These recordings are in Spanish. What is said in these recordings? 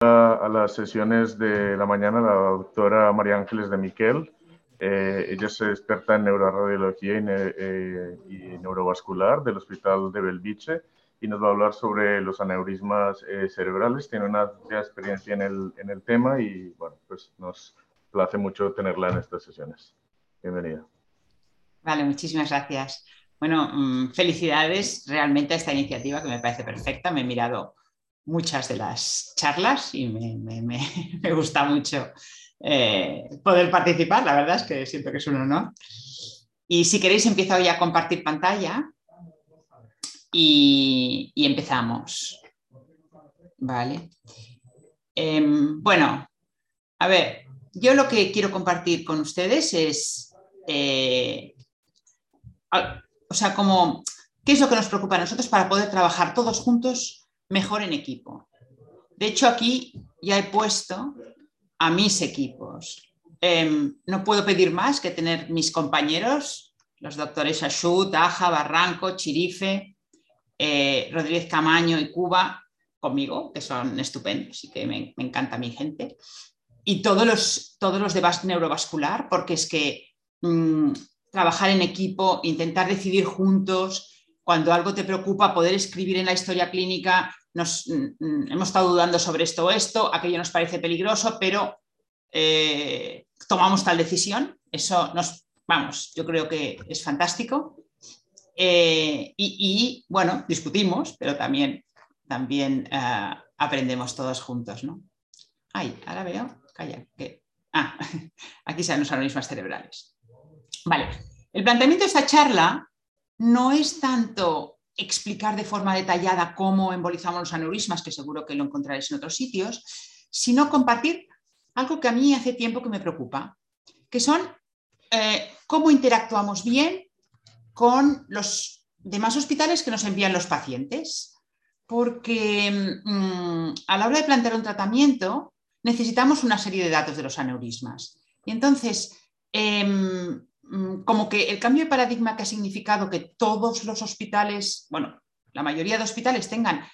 a las sesiones de la mañana la doctora María Ángeles de Miquel. Eh, ella es experta en neuroradiología y, eh, y, neurovascular del Hospital de Belviche y nos va a hablar sobre los aneurismas eh, cerebrales. Tiene una experiencia en el, en el tema y bueno, pues nos place mucho tenerla en estas sesiones. Bienvenida. Vale, muchísimas gracias. Bueno, mm, felicidades realmente a esta iniciativa que me parece perfecta. Me he mirado muchas de las charlas y me, gusta mucho eh, poder participar. La verdad es que siento que es un honor. Y si queréis, empiezo ya a compartir pantalla y, empezamos. Vale. Em, bueno, a ver, yo lo que quiero compartir con ustedes es eh, o sea, como, ¿qué es lo que nos preocupa a nosotros para poder trabajar todos juntos mejor en equipo? De hecho, aquí ya he puesto a mis equipos. Em, no puedo pedir más que tener mis compañeros, los doctores Ashut, Aja, Barranco, Chirife, eh, Rodríguez Camaño y Cuba, conmigo, que son estupendos y que me, encanta mi gente. Y todos los, todos los de neurovascular, porque es que mm, trabajar en equipo, intentar decidir juntos, cuando algo te preocupa, poder escribir en la historia clínica, nos, mm, hemos estado dudando sobre esto o esto, aquello nos parece peligroso, pero eh, tomamos tal decisión. Eso nos, vamos, yo creo que es fantástico. Eh, y, bueno, discutimos, pero también, también eh, aprendemos todos juntos, ¿no? Ay, ahora veo, calla, que... Ah, aquí salen los aneurismas cerebrales. Vale, el planteamiento de esta charla no es tanto explicar de forma detallada cómo embolizamos los aneurismas, que seguro que lo encontraréis en otros sitios, sino compartir algo que a mí hace tiempo que me preocupa, que son eh, cómo interactuamos bien con los demás hospitales que nos envían los pacientes. Porque mm, a la hora de plantear un tratamiento necesitamos una serie de datos de los aneurismas. Y entonces, em, como que el cambio de paradigma que ha significado que todos los hospitales, bueno, la mayoría de hospitales tengan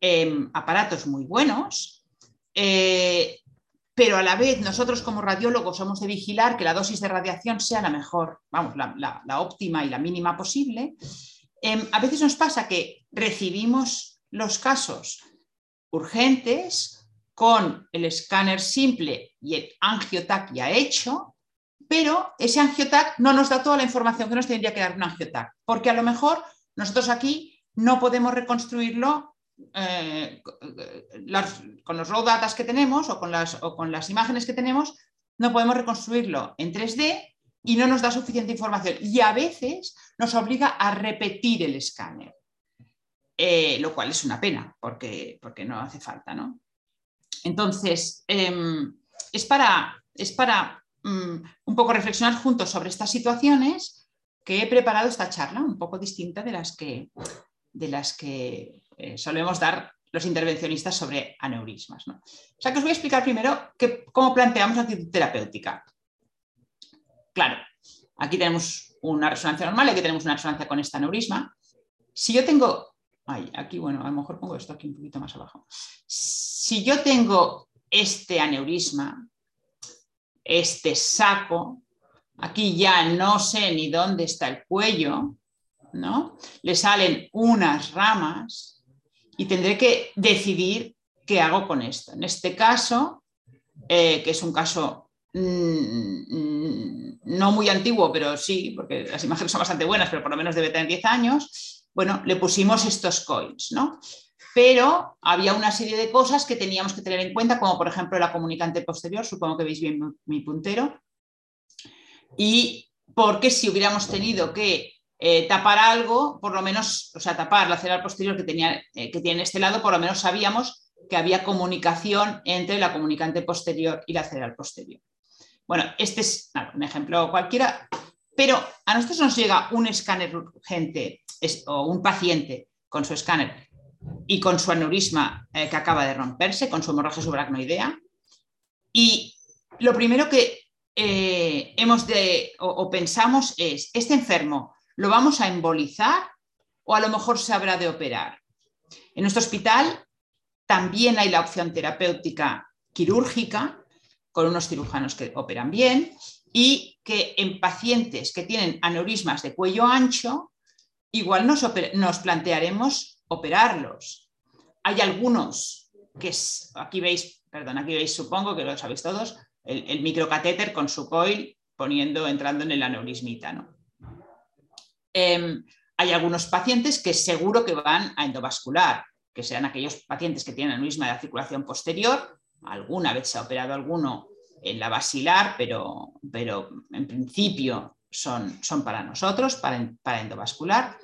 em, aparatos muy buenos, eh, pero a la vez nosotros como radiólogos hemos de vigilar que la dosis de radiación sea la mejor, vamos, la, óptima y la mínima posible. Em, a veces nos pasa que recibimos los casos urgentes con el escáner simple y el angiotac ya hecho, pero ese angiotac no nos da toda la información que nos tendría que dar un angiotac, porque a lo mejor nosotros aquí no podemos reconstruirlo eh, con los raw data que tenemos o con, las, o con las imágenes que tenemos, no podemos reconstruirlo en 3D y no nos da suficiente información. Y a veces nos obliga a repetir el escáner, eh, lo cual es una pena porque, porque no hace falta. ¿no? Entonces, em, es, para, es para Mm, un poco reflexionar juntos sobre estas situaciones que he preparado esta charla, un poco distinta de las que, de las que eh, solemos dar los intervencionistas sobre aneurismas. O sea que os voy a explicar primero cómo planteamos la actitud terapéutica. Claro, aquí tenemos una resonancia normal aquí tenemos una resonancia con este aneurisma. Si yo tengo, aquí bueno, a lo mejor pongo esto aquí un poquito más abajo. Si yo tengo este aneurisma, este saco, aquí ya no sé ni dónde está el cuello, ¿no? Le salen unas ramas y tendré que decidir qué hago con esto. En este caso, eh, que es un caso mm, mm, no muy antiguo, pero sí, porque las imágenes son bastante buenas, pero por lo menos debe tener 10 años, bueno, le pusimos estos coins, ¿no? Pero había una serie de cosas que teníamos que tener en cuenta, como por ejemplo la comunicante posterior, supongo que veis bien mi puntero, y porque si hubiéramos tenido que eh, tapar algo, por lo menos, o sea, tapar la lateral posterior que, tenía, eh, que tiene este lado, por lo menos sabíamos que había comunicación entre la comunicante posterior y la lateral posterior. Bueno, este es un ejemplo cualquiera, pero a nosotros nos llega un escáner urgente o un paciente con su escáner y con su aneurisma eh, que acaba de romperse, con su hemorragia subaracnoidea. Y lo primero que eh, hemos de, o, pensamos es, ¿este enfermo lo vamos a embolizar o a lo mejor se habrá de operar? En nuestro hospital También hay la opción terapéutica quirúrgica, con unos cirujanos que operan bien, y que en pacientes que tienen aneurismas de cuello ancho, igual nos, nos plantearemos operarlos. Hay algunos que aquí veis, perdón, aquí veis, supongo que lo sabéis todos, el, microcatéter con su coil poniendo, entrando en el aneurismita. ¿no? Em, hay algunos pacientes que seguro que van a endovascular, que sean aquellos pacientes que tienen aneurisma de la circulación posterior. Alguna vez se ha operado alguno en la basilar, pero, pero en principio son, son para nosotros, para, para endovascular.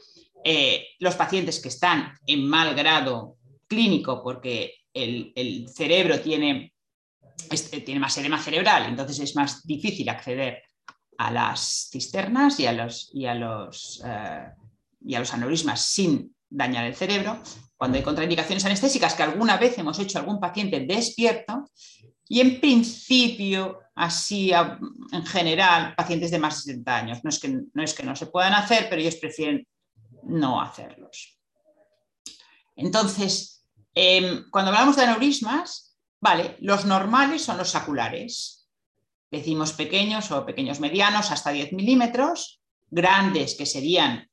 Eh, los pacientes que están en mal grado clínico porque el, cerebro tiene, este, tiene más edema cerebral, entonces es más difícil acceder a las cisternas y a los, y a los, eh, y a los aneurismas sin dañar el cerebro, cuando hay contraindicaciones anestésicas, que alguna vez hemos hecho algún paciente despierto, y en principio, así en general, pacientes de más de 60 años. No es que no, es que no se puedan hacer, pero ellos prefieren no hacerlos. Entonces, em, cuando hablamos de aneurismas, vale, los normales son los saculares. Decimos pequeños o pequeños medianos hasta 10 milímetros, grandes que serían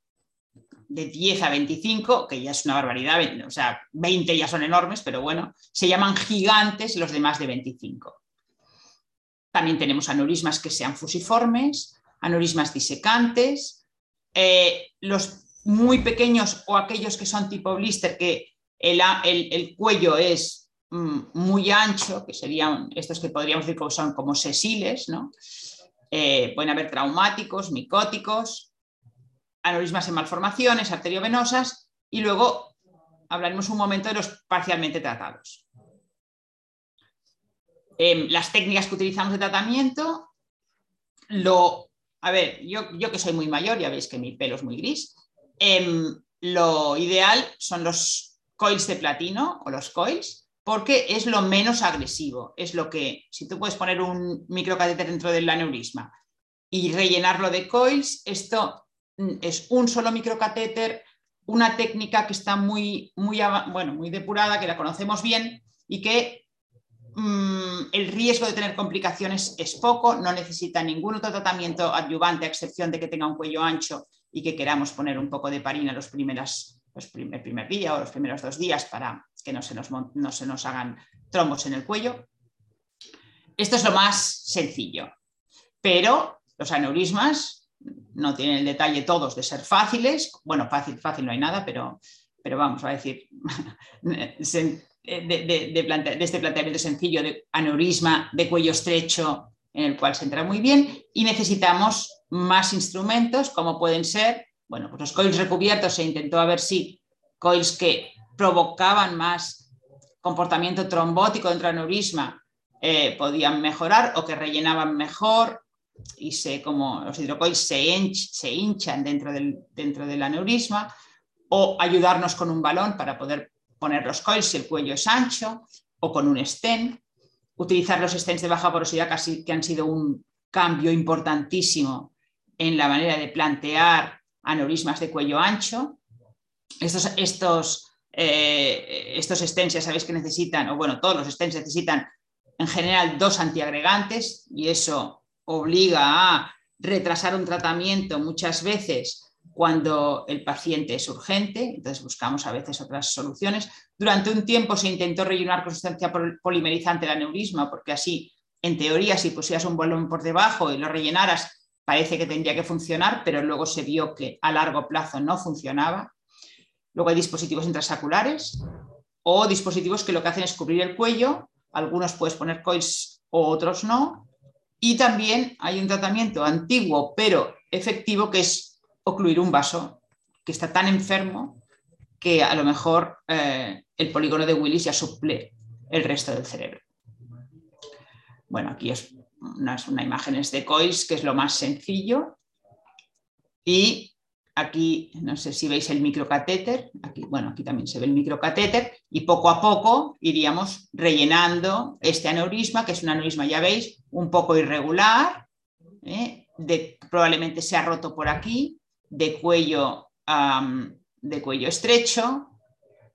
de 10 a 25, que ya es una barbaridad, o sea, 20 ya son enormes, pero bueno, se llaman gigantes los de más de 25. También tenemos aneurismas que sean fusiformes, aneurismas disecantes, eh, los muy pequeños o aquellos que son tipo blister, que el, cuello es mm, muy ancho, que serían estos que podríamos decir que son como sesiles, ¿no? Eh, pueden haber traumáticos, micóticos, aneurismas en malformaciones, arteriovenosas y luego hablaremos un momento de los parcialmente tratados. Em, las técnicas que utilizamos de tratamiento, lo, a ver, yo, yo que soy muy mayor, ya veis que mi pelo es muy gris, Em, lo ideal son los coils de platino o los coils, porque es lo menos agresivo. Es lo que, si tú puedes poner un microcatéter dentro del aneurisma y rellenarlo de coils, esto mm, es un solo microcatéter, una técnica que está muy, muy, bueno, muy depurada, que la conocemos bien y que mm, el riesgo de tener complicaciones es poco, no necesita ningún otro tratamiento adyuvante, a excepción de que tenga un cuello ancho y que queramos poner un poco de parina los, primeras, los primer, primer día o los primeros dos días para que no se, nos, no se nos hagan trombos en el cuello. Esto es lo más sencillo, pero los aneurismas no tienen el detalle todos de ser fáciles. Bueno, fácil, fácil no hay nada, pero, pero vamos a decir, de, de, este planteamiento sencillo de aneurisma de cuello estrecho en el cual se entra muy bien y necesitamos más instrumentos, como pueden ser, bueno, pues los coils recubiertos se intentó a ver si coils que provocaban más comportamiento trombótico dentro del aneurisma eh, podían mejorar o que rellenaban mejor y se, como los hidrocoils se, se hinchan dentro del, dentro del aneurisma o ayudarnos con un balón para poder poner los coils si el cuello es ancho o con un stent, utilizar los stents de baja porosidad casi que han sido un cambio importantísimo en la manera de plantear aneurismas de cuello ancho. Estos, estos, eh, estos stents ya sabéis que necesitan, o bueno, todos los stents necesitan en general dos antiagregantes y eso obliga a retrasar un tratamiento muchas veces cuando el paciente es urgente, entonces buscamos a veces otras soluciones. Durante un tiempo se intentó rellenar con sustancia polimerizante el aneurisma, porque así, en teoría, si pusieras un volumen por debajo y lo rellenaras, parece que tendría que funcionar, pero luego se vio que a largo plazo no funcionaba. Luego hay dispositivos intrasaculares o dispositivos que lo que hacen es cubrir el cuello. Algunos puedes poner coils o otros no. Y también hay un tratamiento antiguo pero efectivo que es ocluir un vaso que está tan enfermo que a lo mejor eh, el polígono de Willis ya suple el resto del cerebro. Bueno, aquí es unas una imágenes de coils, que es lo más sencillo. Y aquí, no sé si veis el microcatéter, aquí, bueno, aquí también se ve el microcatéter, y poco a poco iríamos rellenando este aneurisma, que es un aneurisma, ya veis, un poco irregular, ¿eh? probablemente se ha roto por aquí, de cuello, de cuello estrecho,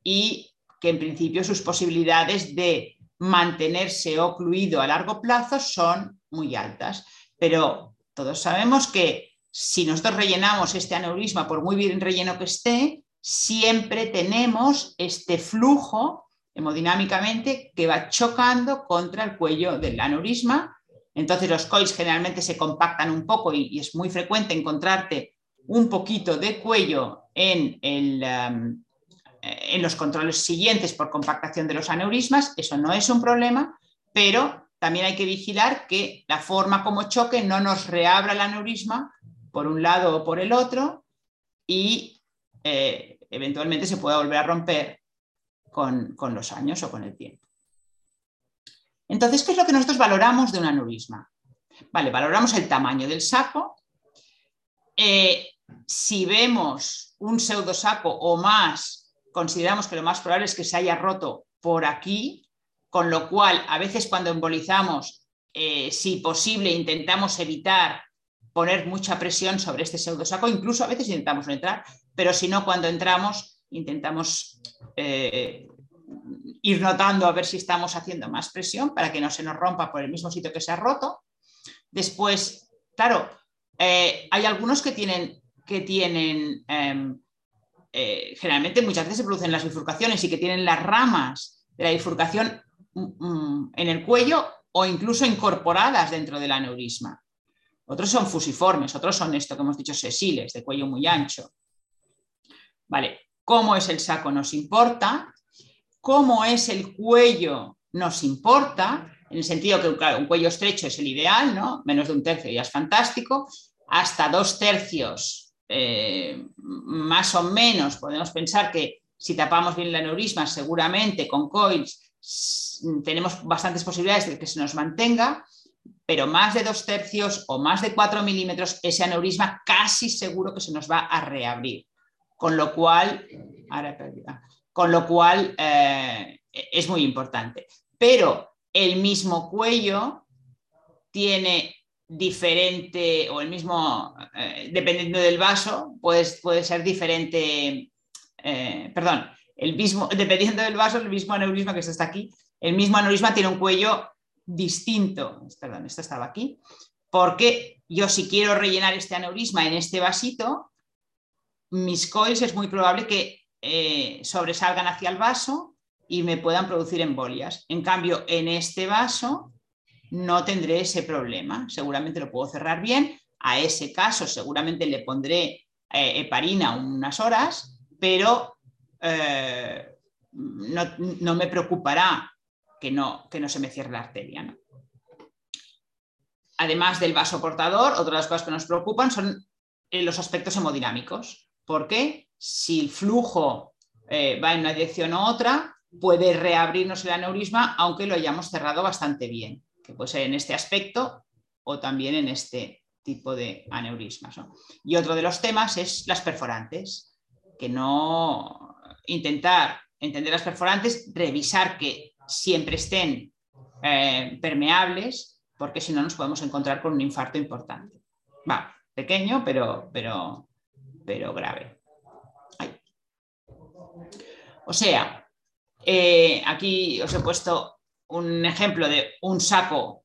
y que en principio sus posibilidades de mantenerse ocluido a largo plazo son muy altas. Pero todos sabemos que si nosotros rellenamos este aneurisma, por muy bien relleno que esté, siempre tenemos este flujo hemodinámicamente que va chocando contra el cuello del aneurisma. Entonces los coils generalmente se compactan un poco y, es muy frecuente encontrarte un poquito de cuello um, en los controles siguientes por compactación de los aneurismas. Eso no es un problema, pero también hay que vigilar que la forma como choque no nos reabra el aneurisma por un lado o por el otro y eh, eventualmente se pueda volver a romper con, los años o con el tiempo. Entonces, ¿qué es lo que nosotros valoramos de un aneurisma? Vale, valoramos el tamaño del saco. Eh, si vemos un pseudosaco o más, consideramos que lo más probable es que se haya roto por aquí, con lo cual a veces cuando embolizamos, eh, si posible, intentamos evitar poner mucha presión sobre este pseudosaco, incluso a veces intentamos no entrar, pero si no, cuando entramos intentamos eh, ir notando a ver si estamos haciendo más presión para que no se nos rompa por el mismo sitio que se ha roto. Después, claro, eh, hay algunos que tienen, que tienen em, generalmente muchas veces se producen las bifurcaciones y que tienen las ramas de la bifurcación en el cuello o incluso incorporadas dentro del aneurisma. Otros son fusiformes, otros son esto que hemos dicho sesiles, de cuello muy ancho. Vale, ¿cómo es el saco nos importa? ¿Cómo es el cuello nos importa? En el sentido que un cuello estrecho es el ideal, ¿no? Menos de un tercio ya es fantástico. Hasta dos tercios, eh, más o menos, podemos pensar que si tapamos bien el aneurisma, seguramente con coils tenemos bastantes posibilidades de que se nos mantenga pero más de dos tercios o más de cuatro milímetros, ese aneurisma casi seguro que se nos va a reabrir. Con lo cual, con lo cual eh, es muy importante. Pero el mismo cuello tiene diferente, o el mismo, eh, dependiendo del vaso, pues puede ser diferente, eh, perdón, el mismo, dependiendo del vaso, el mismo aneurisma que está aquí, el mismo aneurisma tiene un cuello distinto, perdón, esto estaba aquí, porque yo si quiero rellenar este aneurisma en este vasito, mis coils es muy probable que eh, sobresalgan hacia el vaso y me puedan producir embolias. En cambio, en este vaso no tendré ese problema. Seguramente lo puedo cerrar bien. A ese caso seguramente le pondré eh, heparina unas horas, pero eh, no, no, me preocupará que no, que no se me cierre la arteria. Además del vaso portador, otra de las cosas que nos preocupan son eh, los aspectos hemodinámicos. porque Si el flujo eh, va en una dirección u otra, puede reabrirnos el aneurisma aunque lo hayamos cerrado bastante bien, que puede ser en este aspecto o también en este tipo de aneurismas. Y otro de los temas es las perforantes, que no intentar entender las perforantes, revisar que siempre estén eh, permeables, porque si no nos podemos encontrar con un infarto importante. Va, pequeño, pero, pero, pero grave. O sea, eh, aquí os he puesto un ejemplo de un saco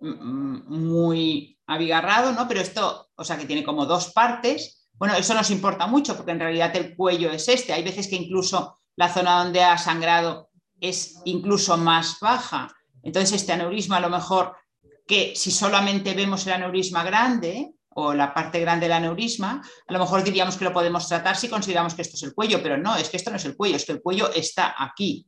muy abigarrado, ¿no? Pero esto, o sea, que tiene como dos partes. Bueno, eso nos importa mucho porque en realidad el cuello es este. Hay veces que incluso la zona donde ha sangrado es incluso más baja. Entonces, este aneurisma a lo mejor que si solamente vemos el aneurisma grande o la parte grande del aneurisma, a lo mejor diríamos que lo podemos tratar si consideramos que esto es el cuello, pero no, es que esto no es el cuello, es que el cuello está aquí.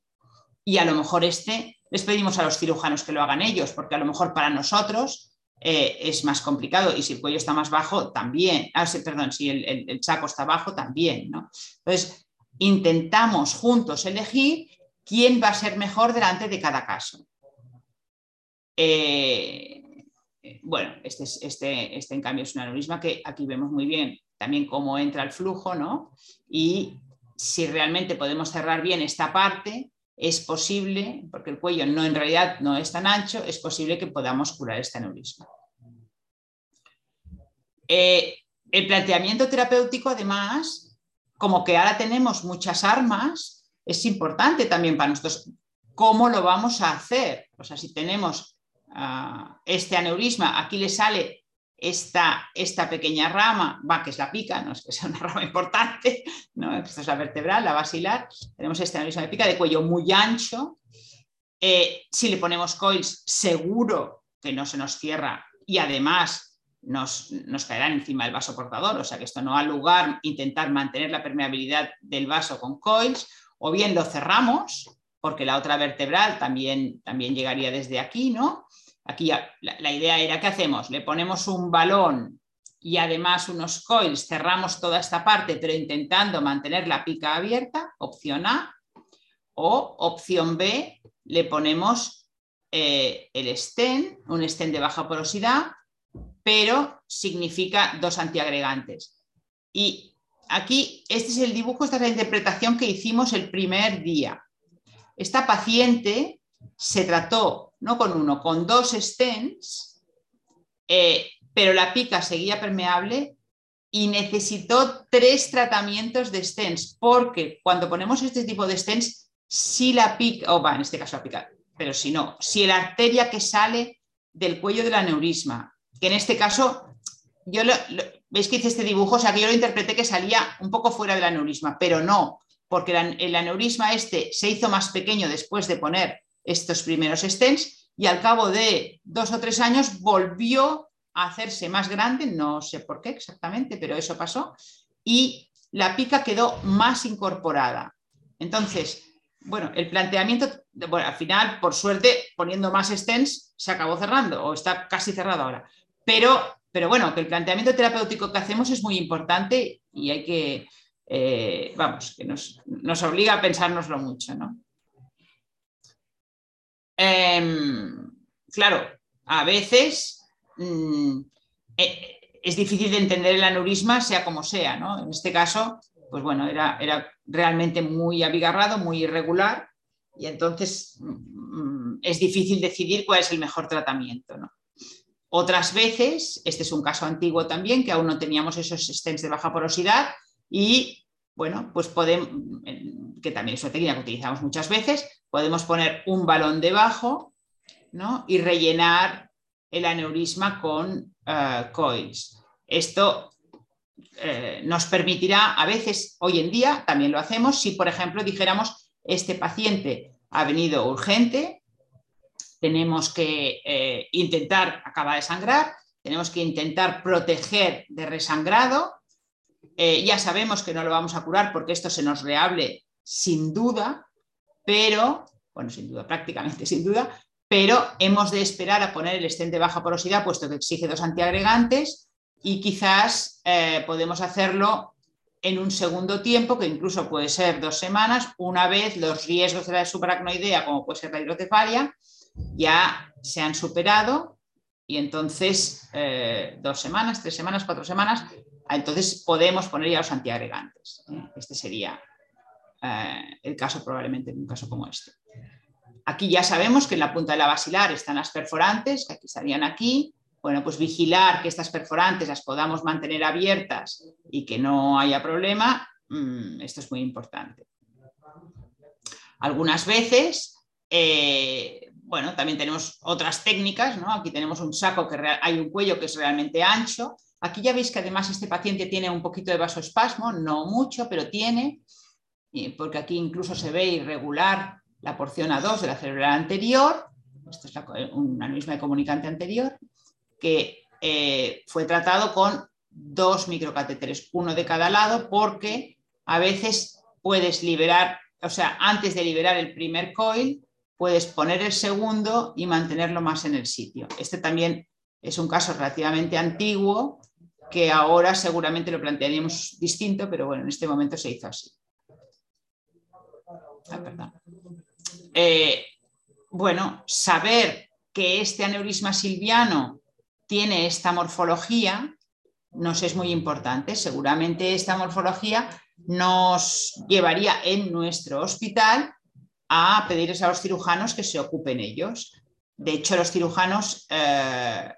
Y a lo mejor este les pedimos a los cirujanos que lo hagan ellos, porque a lo mejor para nosotros eh, es más complicado y si el cuello está más bajo, también. Ah, perdón, si el, el, saco está bajo, también. ¿no? Entonces, intentamos juntos elegir quién va a ser mejor delante de cada caso. Eh, bueno, este, este, este, en cambio es un aneurisma que aquí vemos muy bien también cómo entra el flujo, ¿no? Y si realmente podemos cerrar bien esta parte, es posible, porque el cuello no en realidad no es tan ancho, es posible que podamos curar este aneurisma. Eh, el planteamiento terapéutico, además, como que ahora tenemos muchas armas, es importante también para nosotros. ¿Cómo lo vamos a hacer? O sea, si tenemos ah, este aneurisma, aquí le sale esta, esta, pequeña rama, va, que es la pica, no es que sea una rama importante, ¿no? Es la vertebral, la basilar, tenemos este aneurisma de pica de cuello muy ancho. Eh, si le ponemos coils, seguro que no se nos cierra y además nos, nos caerán encima del vaso portador, o sea que esto no ha lugar intentar mantener la permeabilidad del vaso con coils, o bien lo cerramos, porque la otra vertebral también, también llegaría desde aquí, ¿no? Aquí la, idea era, ¿qué hacemos? Le ponemos un balón y además unos coils, cerramos toda esta parte, pero intentando mantener la pica abierta, opción A, o opción B, le ponemos eh, el stent, un stent de baja porosidad, pero significa dos antiagregantes. Y aquí, este es el dibujo, esta es la interpretación que hicimos el primer día. Esta paciente se trató no con uno, con dos stents, eh, pero la pica seguía permeable y necesitó tres tratamientos de stents, porque cuando ponemos este tipo de stents, si la pica, o va, en este caso la pica, pero si no, si la arteria que sale del cuello del aneurisma, que en este caso, yo lo, veis que hice este dibujo, o sea que yo lo interpreté que salía un poco fuera del aneurisma, pero no, porque el aneurisma este se hizo más pequeño después de poner estos primeros stents y al cabo de dos o tres años volvió a hacerse más grande, no sé por qué exactamente, pero eso pasó, y la pica quedó más incorporada. Entonces, bueno, el planteamiento, bueno, al final, por suerte, poniendo más stents, se acabó cerrando o está casi cerrado ahora. Pero, pero bueno, que el planteamiento terapéutico que hacemos es muy importante y hay que, eh, vamos, que nos, obliga a pensárnoslo mucho, ¿no? Em, claro, a veces mm, eh, es difícil de entender el aneurisma, sea como sea, ¿no? En este caso, pues bueno, era, era realmente muy abigarrado, muy irregular y entonces mm, es difícil decidir cuál es el mejor tratamiento. Otras veces, este es un caso antiguo también, que aún no teníamos esos stents de baja porosidad y bueno, pues podemos, que también es una técnica que utilizamos muchas veces, podemos poner un balón debajo y rellenar el aneurisma con uh, coils. Esto eh, nos permitirá, a veces, hoy en día, también lo hacemos, si por ejemplo dijéramos, este paciente ha venido urgente, tenemos que eh, intentar acabar de sangrar, tenemos que intentar proteger de resangrado, eh, ya sabemos que no lo vamos a curar porque esto se nos reable sin duda, pero, bueno, sin duda, prácticamente sin duda, pero hemos de esperar a poner el estén de baja porosidad, puesto que exige dos antiagregantes, y quizás eh, podemos hacerlo en un segundo tiempo, que incluso puede ser dos semanas, una vez los riesgos de la subaracnoidea, como puede ser la hidrocefalia, ya se han superado y entonces eh, dos semanas, tres semanas, cuatro semanas, entonces podemos poner ya los antiagregantes. Este sería eh, el caso probablemente en un caso como este. Aquí ya sabemos que en la punta de la basilar están las perforantes, que aquí estarían aquí, bueno, pues vigilar que estas perforantes las podamos mantener abiertas y que no haya problema, mm, esto es muy importante. Algunas veces, eh, bueno, también tenemos otras técnicas, ¿no? Aquí tenemos un saco que hay un cuello que es realmente ancho. Aquí ya veis que además este paciente tiene un poquito de vasoespasmo, no mucho, pero tiene, porque aquí incluso se ve irregular la porción A2 de la cerebral anterior. Esto es una misma de comunicante anterior que eh, fue tratado con dos microcatéteres, uno de cada lado, porque a veces puedes liberar, o sea, antes de liberar el primer coil, puedes poner el segundo y mantenerlo más en el sitio. Este también es un caso relativamente antiguo que ahora seguramente lo plantearíamos distinto, pero bueno, en este momento se hizo así. Ah, eh, bueno, saber que este aneurisma silviano tiene esta morfología, nos es muy importante. Seguramente esta morfología nos llevaría en nuestro hospital a pedirles a los cirujanos que se ocupen ellos. De hecho, los cirujanos, eh,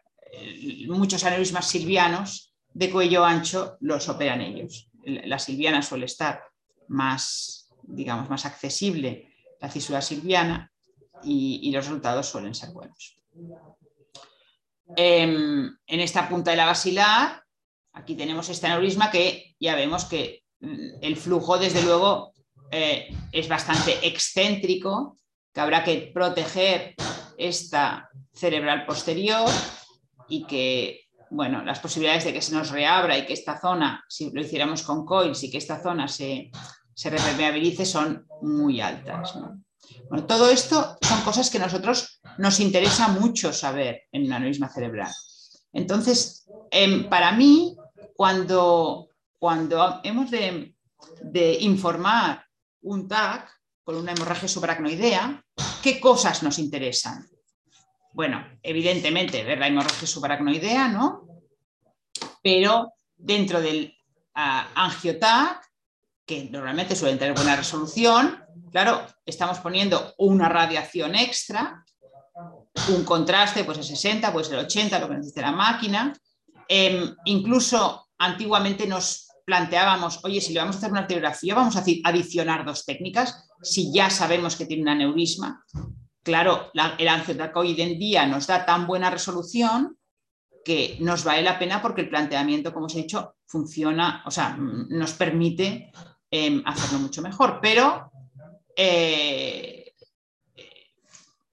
muchos aneurismas silvianos de cuello ancho los operan ellos. La silviana suele estar más, digamos, más accesible la cisura silviana y, los resultados suelen ser buenos. Em, en esta punta de la basilar, aquí tenemos este aneurisma que ya vemos que mm, el flujo, desde luego, eh, es bastante excéntrico, que habrá que proteger esta cerebral posterior y que, bueno, las posibilidades de que se nos reabra y que esta zona, si lo hiciéramos con coils y que esta zona se, se repermeabilice son muy altas. Bueno, todo esto son cosas que a nosotros nos interesa mucho saber en un aneurisma cerebral. Entonces, em, para mí, cuando, cuando hemos de, de informar un TAC con una hemorragia subaracnoidea, ¿qué cosas nos interesan? Bueno, evidentemente ver la hemorragia subaracnoidea, ¿no? Pero dentro del uh, angiotac, que normalmente suelen tener buena resolución, claro, estamos poniendo una radiación extra, un contraste, pues el 60, pues el 80, lo que necesite la máquina. Em, incluso antiguamente nos planteábamos, oye, si le vamos a hacer una arteriografía, vamos a adicionar dos técnicas, si ya sabemos que tiene un aneurisma. Claro, el angiotac hoy en día nos da tan buena resolución que nos vale la pena porque el planteamiento, como os he dicho, funciona, o sea, nos permite em, hacerlo mucho mejor. Pero eh,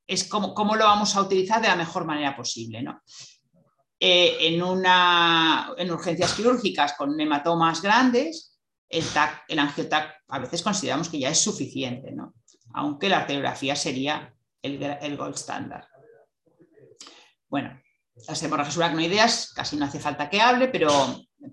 es como, cómo lo vamos a utilizar de la mejor manera posible. ¿no? Eh, en, una, en urgencias quirúrgicas con hematomas grandes, el, TAC, angiotac a veces consideramos que ya es suficiente, ¿no? aunque la arteriografía sería el, el gold standard. Bueno, las hemorragias uracnoideas casi no hace falta que hable, pero,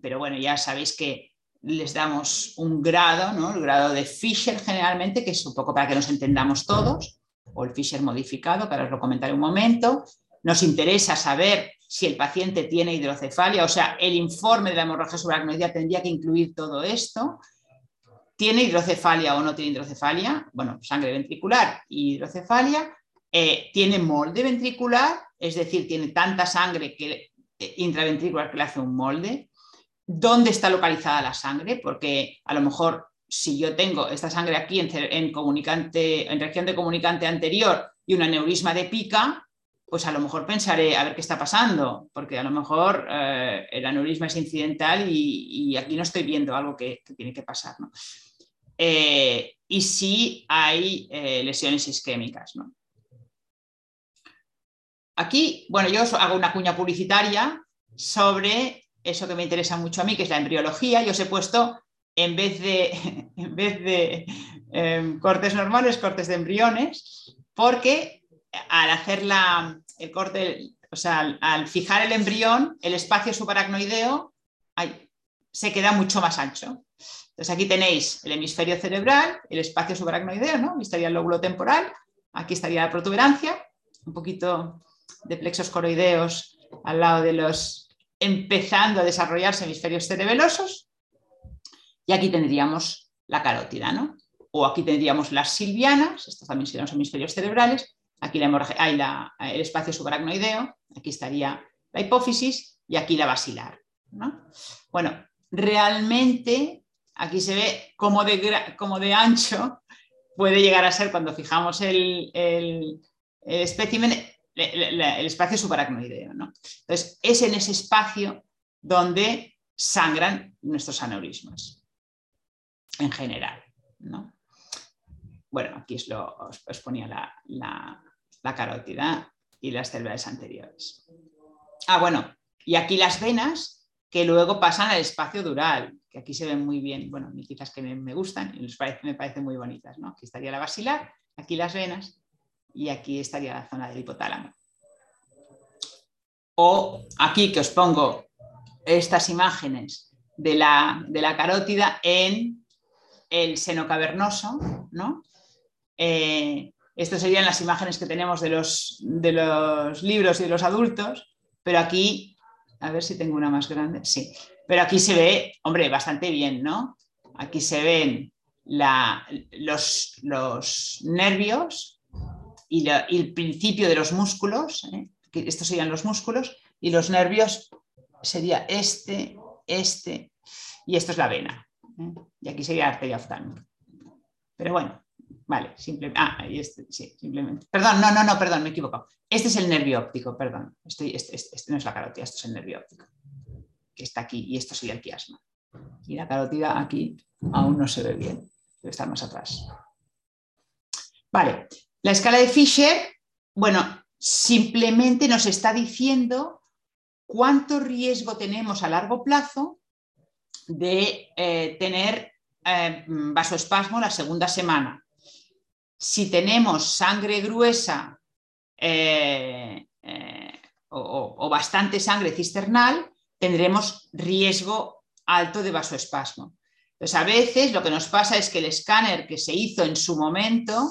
pero bueno, ya sabéis que les damos un grado, ¿no? el grado de Fisher generalmente, que es un poco para que nos entendamos todos, o el Fisher modificado, que ahora os lo comentaré un momento. Nos interesa saber si el paciente tiene hidrocefalia, o sea, el informe de la hemorragia subaracnoidea tendría que incluir todo esto. ¿Tiene hidrocefalia o no tiene hidrocefalia? Bueno, sangre ventricular y hidrocefalia. Eh, ¿Tiene molde ventricular? Es decir, tiene tanta sangre que, eh, intraventricular que le hace un molde. ¿Dónde está localizada la sangre? Porque a lo mejor si yo tengo esta sangre aquí en, comunicante, en región de comunicante anterior y un aneurisma de pica, pues a lo mejor pensaré a ver qué está pasando, porque a lo mejor eh, el aneurisma es incidental y, aquí no estoy viendo algo que, tiene que pasar. Eh, y si hay eh, lesiones isquémicas. Aquí, bueno, yo hago una cuña publicitaria sobre eso que me interesa mucho a mí, que es la embriología. Yo os he puesto, en vez de, en vez de em, cortes normales, cortes de embriones, porque al hacer el corte, o sea, al, fijar el embrión, el espacio subaracnoideo se queda mucho más ancho. Entonces aquí tenéis el hemisferio cerebral, el espacio subaracnoideo, ¿no? Estaría el lóbulo temporal, aquí estaría la protuberancia, un poquito de plexos coroideos al lado de los empezando a desarrollarse hemisferios cerebelosos. Y aquí tendríamos la carótida, ¿no? O aquí tendríamos las silvianas, estos también serían los hemisferios cerebrales, Aquí hay el espacio subaracnoideo, aquí estaría la hipófisis y aquí la basilar. Bueno, realmente aquí se ve como de, de ancho puede llegar a ser cuando fijamos el, el, espécimen el, espacio subaracnoideo. Entonces, es en ese espacio donde sangran nuestros aneurismas en general. Bueno, aquí os, lo, os, ponía la, la carótida y las cerebrales anteriores. Ah, bueno, y aquí las venas que luego pasan al espacio dural, que aquí se ven muy bien, bueno, quizás que me, gustan y me parecen muy bonitas, ¿no? Aquí estaría la basilar, aquí las venas y aquí estaría la zona del hipotálamo. O aquí que os pongo estas imágenes de la, de la carótida en el seno cavernoso, ¿no? Eh, estas serían las imágenes que tenemos de los, de los libros y de los adultos, pero aquí, a ver si tengo una más grande, sí, pero aquí se ve, hombre, bastante bien, ¿no? Aquí se ven los, los, nervios y, el principio de los músculos, ¿eh? estos serían los músculos, y los nervios sería este, este, y esto es la vena. ¿eh? Y aquí sería la arteria oftálmica. Pero bueno, vale, simplemente. Ah, ahí este, sí, simplemente. Perdón, no, no, no, perdón, me he equivocado. Este es el nervio óptico, perdón. Este, este, este, no es la carótida, esto es el nervio óptico, que está aquí, y esto sería el quiasma. Y la carótida aquí aún no se ve bien, debe estar más atrás. Vale, la escala de Fisher, bueno, simplemente nos está diciendo cuánto riesgo tenemos a largo plazo de eh, tener eh, vasoespasmo la segunda semana. Si tenemos sangre gruesa eh, o, bastante sangre cisternal, tendremos riesgo alto de vasoespasmo. Entonces, a veces lo que nos pasa es que el escáner que se hizo en su momento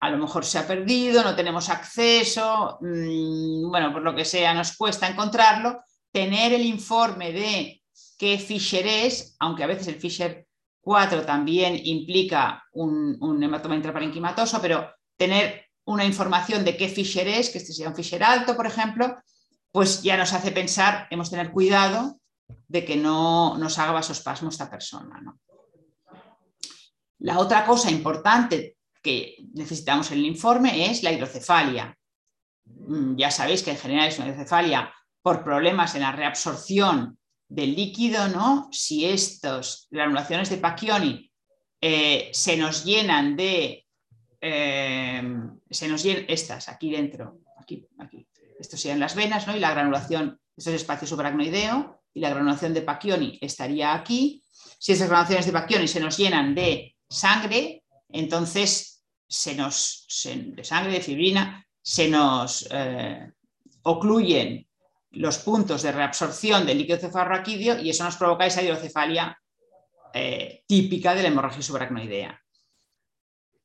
a lo mejor se ha perdido, no tenemos acceso, mm, bueno, por lo que sea, nos cuesta encontrarlo, tener el informe de qué Fisher es, aunque a veces el Fisher 4 también implica un, hematoma intraparenquimatoso, pero tener una información de qué Fisher es, que este sea un Fisher alto, por ejemplo, pues ya nos hace pensar, hemos de tener cuidado de que no nos haga vasospasmo esta persona. La otra cosa importante que necesitamos en el informe es la hidrocefalia. Mm, ya sabéis que en general es una hidrocefalia por problemas en la reabsorción del líquido, ¿no? Si estas granulaciones de Pacchioni eh, se nos llenan de, eh, se nos llenan estas aquí dentro, aquí, aquí, esto serían las venas, ¿no? Y la granulación, esto es espacio subaracnoideo, y la granulación de Pacchioni estaría aquí. Si estas granulaciones de Pacchioni se nos llenan de sangre, entonces se nos, de sangre, de fibrina, se nos eh, ocluyen los puntos de reabsorción del líquido cefalorraquídeo y eso nos provoca esa hidrocefalia eh, típica de la hemorragia subaracnoidea.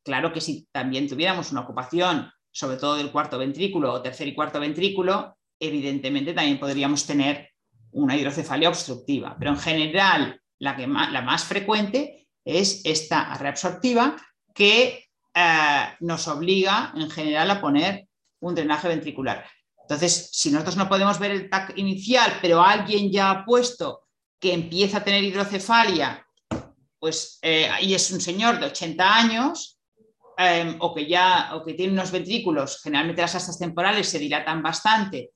Claro que si también tuviéramos una ocupación, sobre todo del cuarto ventrículo o tercer y cuarto ventrículo, evidentemente también podríamos tener una hidrocefalia obstructiva, pero en general la, que la más frecuente es esta reabsortiva que eh, nos obliga en general a poner un drenaje ventricular. Entonces, si nosotros no podemos ver el TAC inicial, pero alguien ya ha puesto que empieza a tener hidrocefalia, pues, eh, y es un señor de 80 años, em, o que ya o que tiene unos ventrículos, generalmente las astas temporales se dilatan bastante,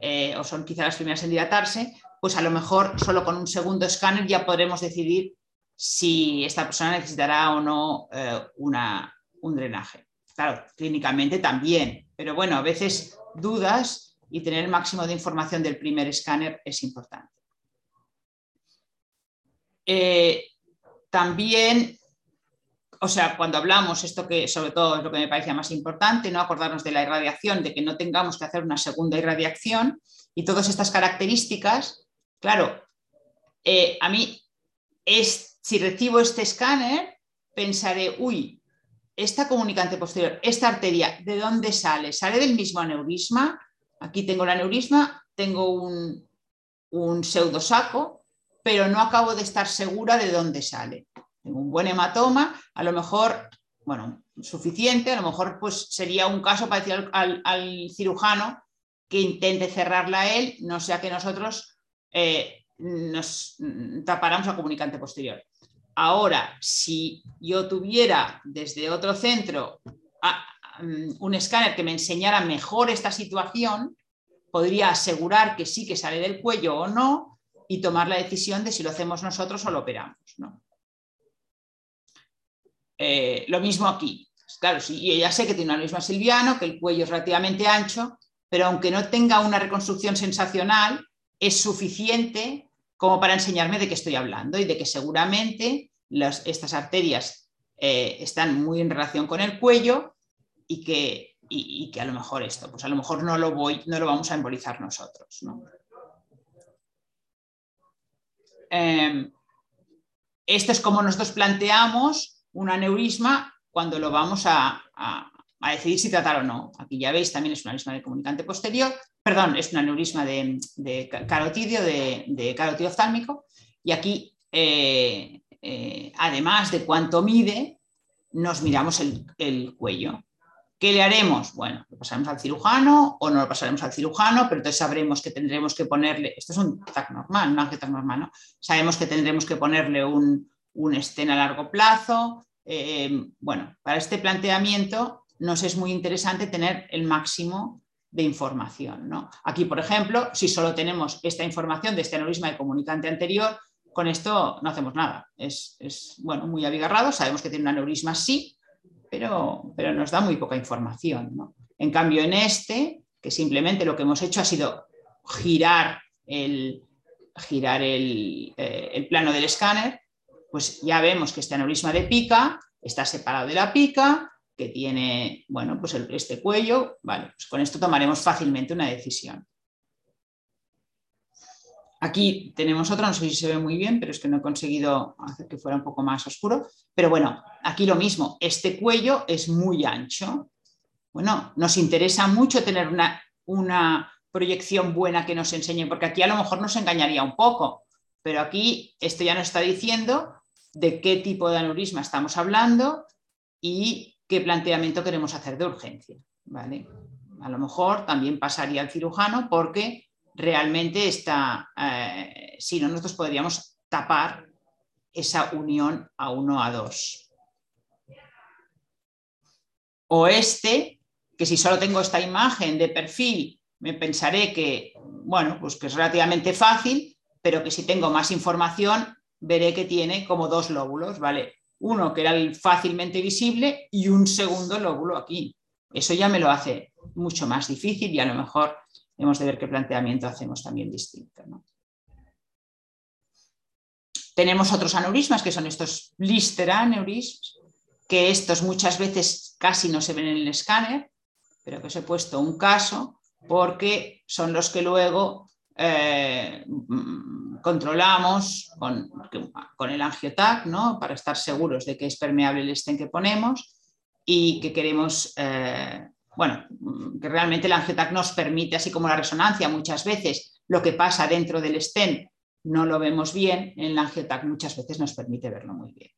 eh, o son quizá las primeras en dilatarse, pues a lo mejor solo con un segundo escáner ya podremos decidir si esta persona necesitará o no una, un drenaje. Claro, clínicamente también, pero bueno, a veces dudas y tener el máximo de información del primer escáner es importante. Eh, también, o sea, cuando hablamos, esto que sobre todo es lo que me parece más importante, no acordarnos de la irradiación, de que no tengamos que hacer una segunda irradiación y todas estas características, claro, eh, a mí es, si recibo este escáner, pensaré, uy, esta comunicante posterior, esta arteria, ¿de dónde sale? ¿Sale del mismo aneurisma? Aquí tengo el aneurisma, tengo un, un pseudosaco, pero no acabo de estar segura de dónde sale. Tengo un buen hematoma, a lo mejor, bueno, suficiente, a lo mejor pues sería un caso para decir al, cirujano que intente cerrarla él, no sea que nosotros eh, nos taparamos la comunicante posterior. Ahora, si yo tuviera desde otro centro mm, un escáner que me enseñara mejor esta situación, podría asegurar que sí que sale del cuello o no y tomar la decisión de si lo hacemos nosotros o lo operamos. Eh, lo mismo aquí. Claro, sí, ya sé que tiene un aneurisma silviano, que el cuello es relativamente ancho, pero aunque no tenga una reconstrucción sensacional, es suficiente como para enseñarme de qué estoy hablando y de que seguramente estas arterias eh, están muy en relación con el cuello y que, que, a lo mejor esto, pues a lo mejor no lo, voy, no lo vamos a embolizar nosotros. Em, esto es como nosotros planteamos un aneurisma cuando lo vamos a, decidir si tratar o no. Aquí ya veis, también es un aneurisma de comunicante posterior, perdón, es un aneurisma de, carotidio, de, carotidio oftálmico, y aquí eh, eh, además de cuánto mide, nos miramos el, cuello. ¿Qué le haremos? Bueno, lo pasaremos al cirujano o no lo pasaremos al cirujano, pero entonces sabremos que tendremos que ponerle, esto es un TAC normal, no un TAC normal, ¿no? Sabemos que tendremos que ponerle un, un estén a largo plazo, eh, bueno, para este planteamiento nos es muy interesante tener el máximo de información. ¿no? Aquí, por ejemplo, si solo tenemos esta información de este aneurisma de comunicante anterior, con esto no hacemos nada. Es, bueno, muy abigarrado, sabemos que tiene un aneurisma sí, pero, nos da muy poca información. En cambio, en este, que simplemente lo que hemos hecho ha sido girar el, girar el, eh, el plano del escáner, pues ya vemos que este aneurisma de pica está separado de la pica, que tiene, bueno, pues este cuello, pues con esto tomaremos fácilmente una decisión. Aquí tenemos otra, no sé si se ve muy bien, pero es que no he conseguido hacer que fuera un poco más oscuro. Pero bueno, aquí lo mismo, este cuello es muy ancho. Bueno, nos interesa mucho tener una, una proyección buena que nos enseñe, porque aquí a lo mejor nos engañaría un poco, pero aquí esto ya nos está diciendo de qué tipo de aneurisma estamos hablando y qué planteamiento queremos hacer de urgencia. ¿vale? A lo mejor también pasaría al cirujano porque realmente está, eh, si no, nosotros podríamos tapar esa unión a 1 a 2. O este, que si solo tengo esta imagen de perfil, me pensaré que, bueno, pues que es relativamente fácil, pero que si tengo más información, veré que tiene como dos lóbulos, ¿vale? Uno que era fácilmente visible y un segundo lóbulo aquí. Eso ya me lo hace mucho más difícil y a lo mejor hemos de ver qué planteamiento hacemos también distinto. Tenemos otros aneurismas que son estos blister aneurismas, que estos muchas veces casi no se ven en el escáner, pero que os he puesto un caso porque son los que luego eh, controlamos con, el angiotac, ¿no? para estar seguros de que es permeable el estén que ponemos y que queremos, eh, bueno, que realmente el angiotac nos permite, así como la resonancia muchas veces, lo que pasa dentro del estén no lo vemos bien, en el angiotac muchas veces nos permite verlo muy bien.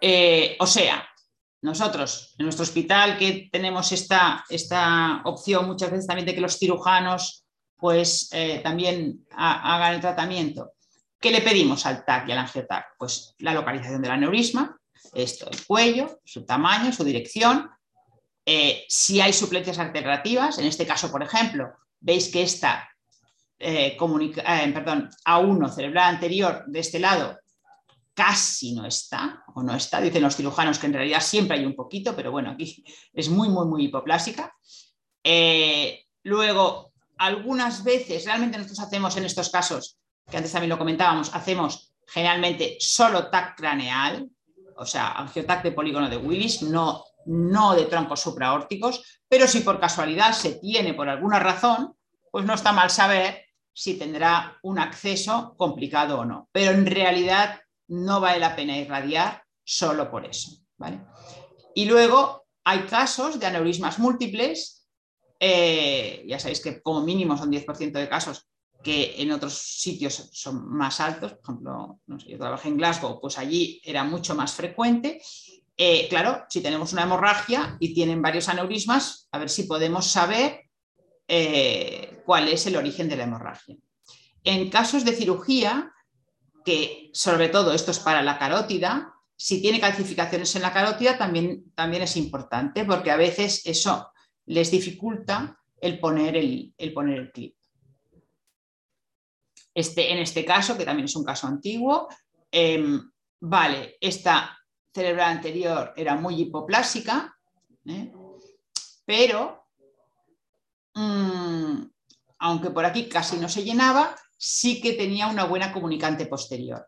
Eh, o sea, nosotros en nuestro hospital que tenemos esta, esta opción muchas veces también de que los cirujanos pues eh, también hagan el tratamiento. ¿Qué le pedimos al TAC y al angiotac? Pues la localización del aneurisma, esto, el cuello, su tamaño, su dirección. Eh, si hay suplencias alternativas, en este caso, por ejemplo, veis que esta eh, perdón, A1 cerebral anterior de este lado casi no está, o no está, dicen los cirujanos que en realidad siempre hay un poquito, pero bueno, aquí es muy, muy, muy hipoplásica. luego, algunas veces, realmente nosotros hacemos en estos casos, que antes también lo comentábamos, hacemos generalmente solo TAC craneal, o sea, angiotac de polígono de Willis, no, no de troncos supraórticos, pero si por casualidad se tiene por alguna razón, pues no está mal saber si tendrá un acceso complicado o no. Pero en realidad no vale la pena irradiar solo por eso. ¿vale? Y luego hay casos de aneurismas múltiples eh, ya sabéis que como mínimo son 10% de casos que en otros sitios son más altos. Por ejemplo, yo trabajé en Glasgow, pues allí era mucho más frecuente. Eh, claro, si tenemos una hemorragia y tienen varios aneurismas, a ver si podemos saber eh, cuál es el origen de la hemorragia. En casos de cirugía, que sobre todo esto es para la carótida, si tiene calcificaciones en la carótida también, también es importante porque a veces eso les dificulta el poner el, poner el clip. Este, en este caso, que también es un caso antiguo, em, vale, esta cerebral anterior era muy hipoplásica, ¿eh? pero mm, aunque por aquí casi no se llenaba, sí que tenía una buena comunicante posterior.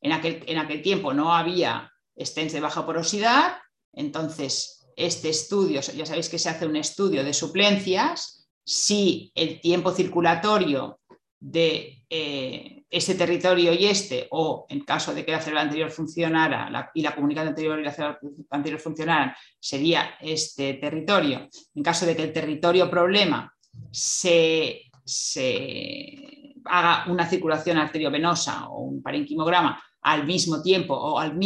En aquel, en aquel tiempo no había stents de baja porosidad, entonces este estudio, ya sabéis que se hace un estudio de suplencias, si el tiempo circulatorio de eh, este territorio y este, o en caso de que la célula anterior funcionara y la comunicante anterior y la célula anterior funcionaran, sería este territorio. En caso de que el territorio problema se, se haga una circulación arteriovenosa o un parenquimograma al mismo tiempo o al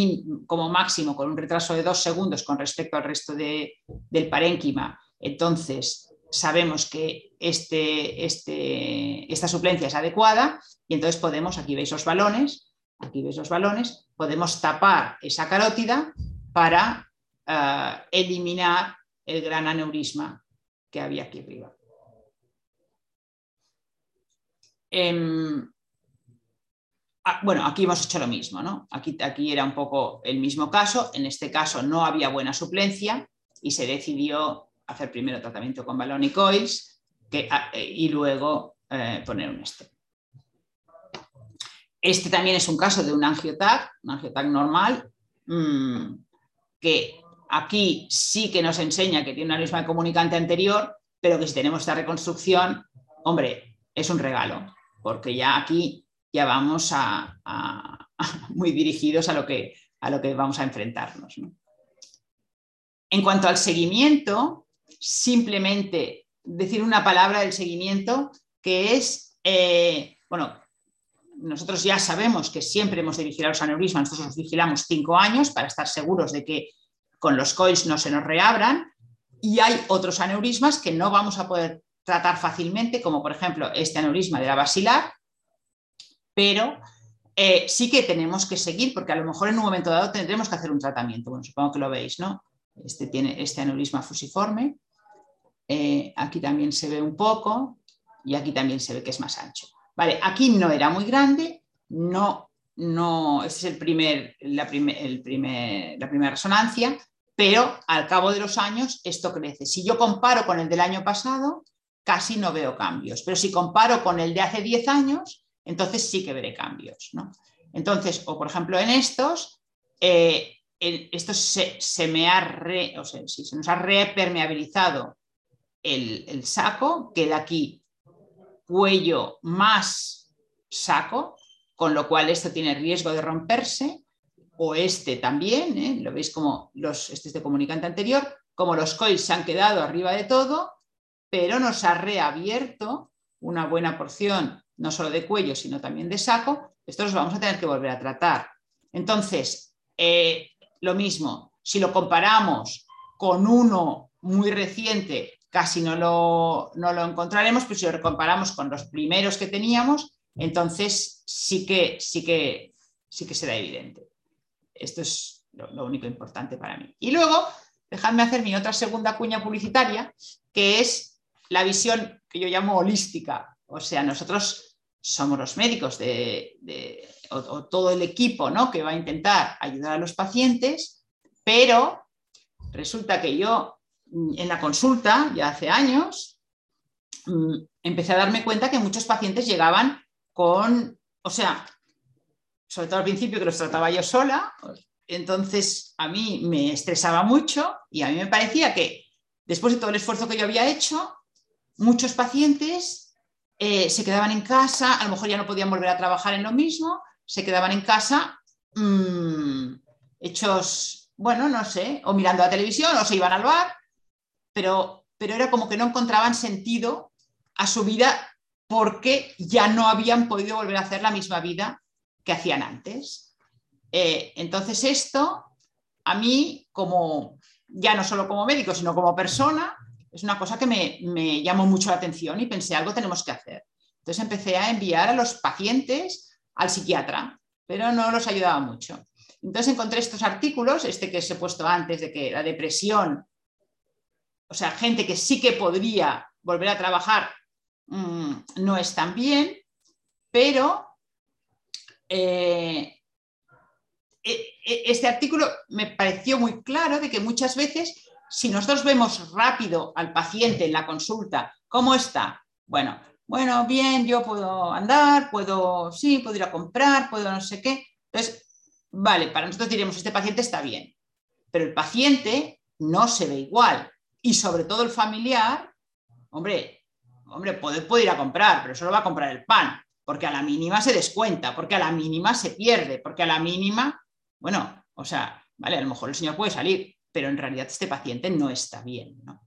como máximo con un retraso de dos segundos con respecto al resto del parénquima, entonces sabemos que este, este, esta suplencia es adecuada y entonces podemos, aquí veis los balones, aquí ves los balones, podemos tapar esa carótida para eh, eliminar el gran aneurisma que había aquí arriba. Em, ah, bueno, aquí hemos hecho lo mismo, ¿no? Aquí era un poco el mismo caso, en este caso no había buena suplencia y se decidió hacer primero tratamiento con balón y coils ah, y luego eh, poner un este. Este también es un caso de un angiotac, un angiotac normal, mm, que aquí sí que nos enseña que tiene un aneurisma comunicante anterior, pero que si tenemos esta reconstrucción, hombre, es un regalo, porque ya aquí ya vamos a, muy dirigidos a lo, que, a lo que vamos a enfrentarnos. En cuanto al seguimiento, simplemente decir una palabra del seguimiento que es, eh, bueno, nosotros ya sabemos que siempre hemos de vigilar los aneurismas, nosotros los vigilamos cinco años para estar seguros de que con los coils no se nos reabran y hay otros aneurismas que no vamos a poder tratar fácilmente, como por ejemplo este aneurisma de la basilar, pero eh, sí que tenemos que seguir porque a lo mejor en un momento dado tendremos que hacer un tratamiento. Bueno, supongo que lo veis, ¿no? Este tiene este aneurisma fusiforme. Eh, aquí también se ve un poco y aquí también se ve que es más ancho. Vale, aquí no era muy grande, no, no, es el primer, la, el primer, la primera resonancia, pero al cabo de los años esto crece. Si yo comparo con el del año pasado, casi no veo cambios, pero si comparo con el de hace 10 años, entonces sí que veré cambios. ¿no? Entonces, o por ejemplo en estos, eh, esto se, me ha re, o sea, si se nos ha repermeabilizado el, el saco, queda aquí cuello más saco, con lo cual esto tiene riesgo de romperse, o este también, ¿eh? lo veis como los, este es de comunicante anterior, como los coils se han quedado arriba de todo, pero nos ha reabierto una buena porción, no solo de cuello, sino también de saco, esto los vamos a tener que volver a tratar. Entonces, eh, lo mismo, si lo comparamos con uno muy reciente casi no lo, lo encontraremos, pero si lo comparamos con los primeros que teníamos, entonces sí que, sí que, sí que será evidente. Esto es lo, único importante para mí. Y luego, dejadme hacer mi otra segunda cuña publicitaria, que es la visión que yo llamo holística. O sea, nosotros somos los médicos de, o, todo el equipo ¿no? que va a intentar ayudar a los pacientes, pero resulta que yo en la consulta, ya hace años, mm, empecé a darme cuenta que muchos pacientes llegaban con, o sea, sobre todo al principio que los trataba yo sola, entonces a mí me estresaba mucho y a mí me parecía que después de todo el esfuerzo que yo había hecho, muchos pacientes eh, se quedaban en casa, a lo mejor ya no podían volver a trabajar en lo mismo, se quedaban en casa mm, hechos, bueno, no sé, o mirando la televisión o se iban al bar pero, era como que no encontraban sentido a su vida porque ya no habían podido volver a hacer la misma vida que hacían antes. Eh, entonces esto, a mí, como ya no solo como médico, sino como persona, es una cosa que me, me llamó mucho la atención y pensé, algo tenemos que hacer. Entonces empecé a enviar a los pacientes al psiquiatra, pero no los ayudaba mucho. Entonces encontré estos artículos, este que os he puesto antes, de que la depresión o sea, gente que sí que podría volver a trabajar mm, no es tan bien, pero eh, e, e, este artículo me pareció muy claro de que muchas veces si nosotros vemos rápido al paciente en la consulta, ¿cómo está? Bueno, bueno, bien, yo puedo andar, puedo, sí, puedo ir a comprar, puedo no sé qué. Entonces, vale, para nosotros diremos, este paciente está bien, pero el paciente no se ve igual y sobre todo el familiar, hombre, hombre, puede, puede ir a comprar, pero solo va a comprar el pan, porque a la mínima se descuenta, porque a la mínima se pierde, porque a la mínima, bueno, o sea, vale, a lo mejor el señor puede salir, pero en realidad este paciente no está bien, ¿no?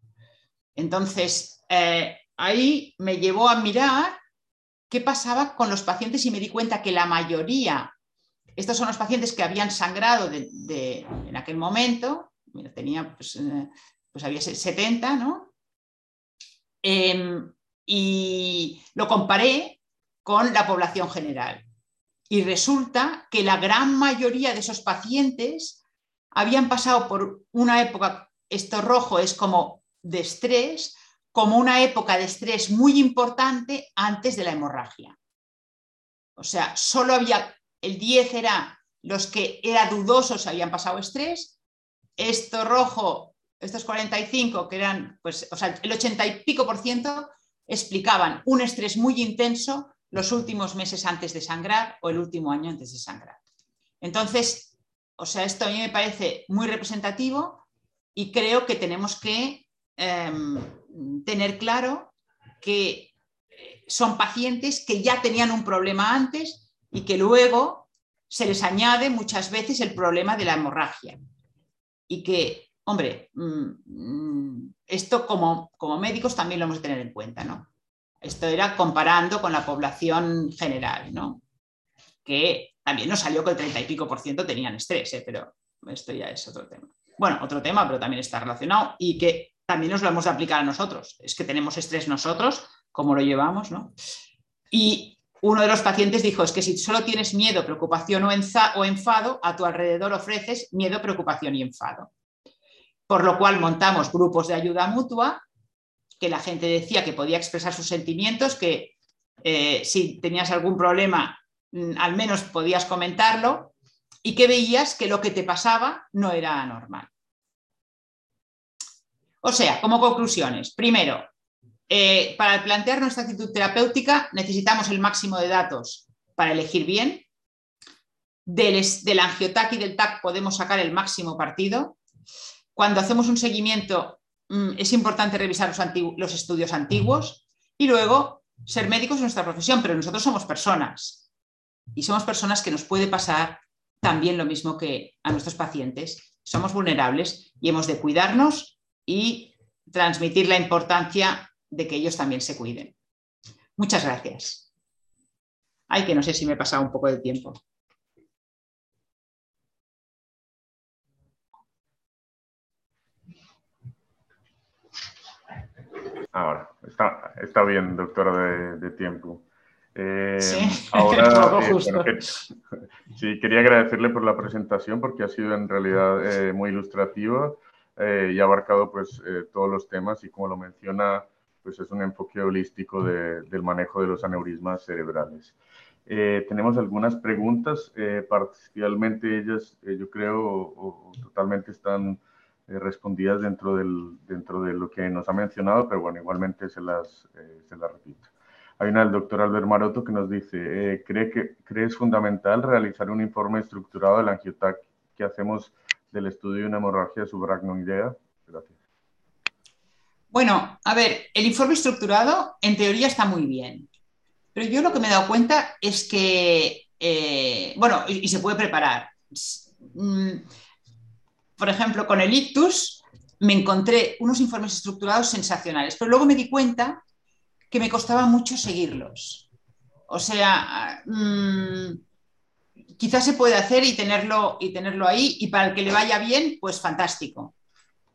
Entonces, eh, ahí me llevó a mirar qué pasaba con los pacientes y me di cuenta que la mayoría, estos son los pacientes que habían sangrado en aquel momento, tenía pues, eh, pues había 70, ¿no? Em, y lo comparé con la población general. Y resulta que la gran mayoría de esos pacientes habían pasado por una época, esto rojo es como de estrés, como una época de estrés muy importante antes de la hemorragia. O sea, solo había, el 10 era los que era dudosos habían pasado estrés, esto rojo, estos 45 que eran, pues, o sea, el 80 y pico por ciento explicaban un estrés muy intenso los últimos meses antes de sangrar o el último año antes de sangrar. Entonces, o sea, esto a mí me parece muy representativo y creo que tenemos que em, tener claro que eh, son pacientes que ya tenían un problema antes y que luego se les añade muchas veces el problema de la hemorragia. Y que, hombre, mm, mm, esto como, como médicos también lo hemos de tener en cuenta, ¿no? Esto era comparando con la población general, ¿no? Que también nos salió que el 30 y pico por ciento tenían estrés, ¿eh? pero esto ya es otro tema. Bueno, otro tema, pero también está relacionado y que también nos lo hemos de aplicar a nosotros. Es que tenemos estrés nosotros, como lo llevamos, ¿no? Y uno de los pacientes dijo, es que si solo tienes miedo, preocupación o enfado, a tu alrededor ofreces miedo, preocupación y enfado. Por lo cual montamos grupos de ayuda mutua, que la gente decía que podía expresar sus sentimientos, que eh, si tenías algún problema, mm, al menos podías comentarlo, y que veías que lo que te pasaba no era normal. O sea, como conclusiones, primero, eh, para plantear nuestra actitud terapéutica necesitamos el máximo de datos para elegir bien. Del, del angiotac y del TAC podemos sacar el máximo partido. Cuando hacemos un seguimiento mm, es importante revisar los, estudios antiguos y luego ser médicos es nuestra profesión, pero nosotros somos personas y somos personas que nos puede pasar también lo mismo que a nuestros pacientes. Somos vulnerables y hemos de cuidarnos y transmitir la importancia de que ellos también se cuiden. Muchas gracias. Ay, que no sé si me he pasado un poco de tiempo. Ahora, está, bien, doctora, de, tiempo. Eh, sí, ahora, eh, sí, quería agradecerle por la presentación porque ha sido en realidad eh, muy ilustrativa y ha abarcado pues todos los temas y como lo menciona pues es un enfoque holístico del manejo de los aneurismas cerebrales. Eh, tenemos algunas preguntas, eh, parcialmente ellas eh, yo creo totalmente están respondidas dentro, del, dentro de lo que nos ha mencionado, pero bueno, igualmente se las, se las repito. Hay una del doctor Albert Maroto que nos dice, ¿cree que ¿crees fundamental realizar un informe estructurado del angiotac que hacemos del estudio de una hemorragia subaracnoidea? Gracias. Bueno, a ver, el informe estructurado en teoría está muy bien, pero yo lo que me he dado cuenta es que, eh, bueno, y, se puede preparar. Mm, por ejemplo, con el ictus me encontré unos informes estructurados sensacionales, pero luego me di cuenta que me costaba mucho seguirlos. O sea, mm, quizás se puede hacer y tenerlo, y tenerlo ahí, y para el que le vaya bien, pues fantástico.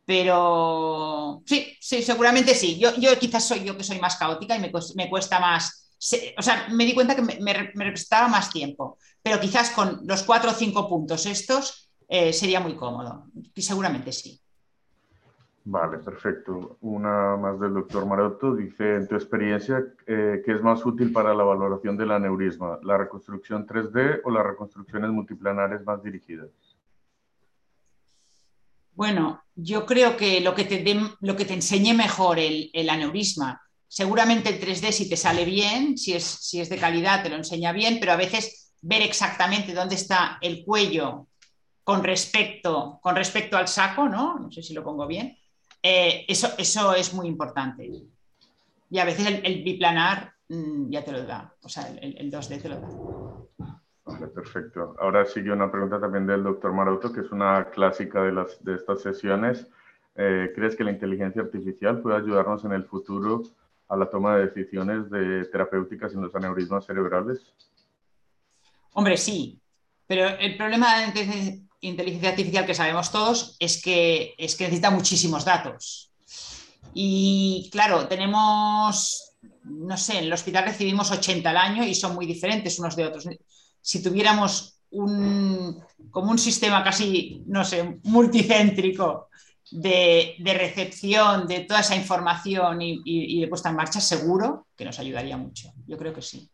Pero sí, sí, seguramente sí. Yo, yo quizás soy yo que soy más caótica y me, cuesta más. O sea, me di cuenta que me, me, más tiempo, pero quizás con los cuatro o cinco puntos estos eh, sería muy cómodo. Y seguramente sí. Vale, perfecto. Una más del doctor Maroto. Dice, en tu experiencia, eh, ¿qué es más útil para la valoración del aneurisma? ¿La reconstrucción 3D o las reconstrucciones multiplanares más dirigidas? Bueno, yo creo que lo que te, lo que te enseñe mejor el, aneurisma, seguramente el 3D si te sale bien, si es, si es de calidad te lo enseña bien, pero a veces ver exactamente dónde está el cuello con respecto, con respecto al saco, ¿no? No sé si lo pongo bien. Eh, eso, eso es muy importante. Y a veces el, biplanar mm, ya te lo da, o sea, el, el 2D te lo da perfecto. Ahora sigue una pregunta también del doctor Maroto, que es una clásica de, las, de estas sesiones. Eh, ¿Crees que la inteligencia artificial puede ayudarnos en el futuro a la toma de decisiones de terapéuticas en los aneurismas cerebrales? Hombre, sí, pero el problema de inteligencia artificial que sabemos todos es que, es que necesita muchísimos datos. Y claro, tenemos, no sé, en el hospital recibimos 80 al año y son muy diferentes unos de otros si tuviéramos un, como un sistema casi, no sé, multicéntrico de, recepción de toda esa información y, de puesta en marcha, seguro que nos ayudaría mucho. Yo creo que sí.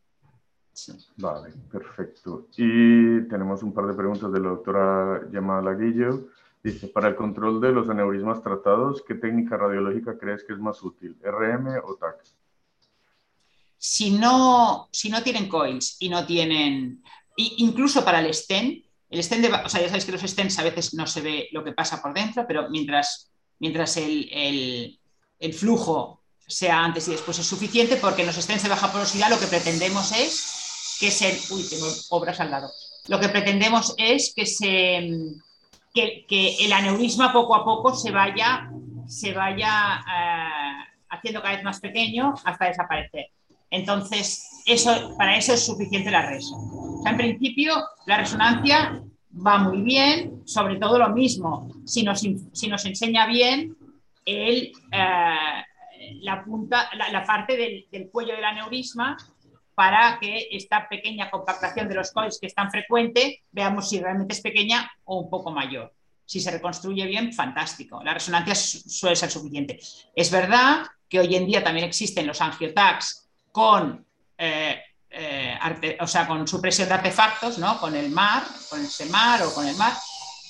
Vale, perfecto. Y tenemos un par de preguntas de la doctora Gemma Laguillo. Dice, para el control de los aneurismas tratados, ¿qué técnica radiológica crees que es más útil, RM o TAC? Si no, si no tienen coils y no tienen, incluso para el stent, el stent, o sea, ya sabéis que los stents a veces no se ve lo que pasa por dentro, pero mientras, mientras el, flujo sea antes y después es suficiente, porque en los stents de baja porosidad lo que pretendemos es que se... Uy, tengo obras al lado. Lo que pretendemos es que se que, el aneurisma poco a poco se vaya, se vaya eh, haciendo cada vez más pequeño hasta desaparecer. Entonces, eso, para eso es suficiente la reso. en principio, la resonancia va muy bien, sobre todo lo mismo, si nos, si nos enseña bien el, eh, la, punta, la, parte del, del, cuello del aneurisma para que esta pequeña compactación de los coils que es tan frecuente, veamos si realmente es pequeña o un poco mayor. Si se reconstruye bien, fantástico. La resonancia suele ser suficiente. Es verdad que hoy en día también existen los angiotags con, eh, eh, o sea, con supresión de artefactos, ¿no? con el mar, con el SEMAR o con el mar,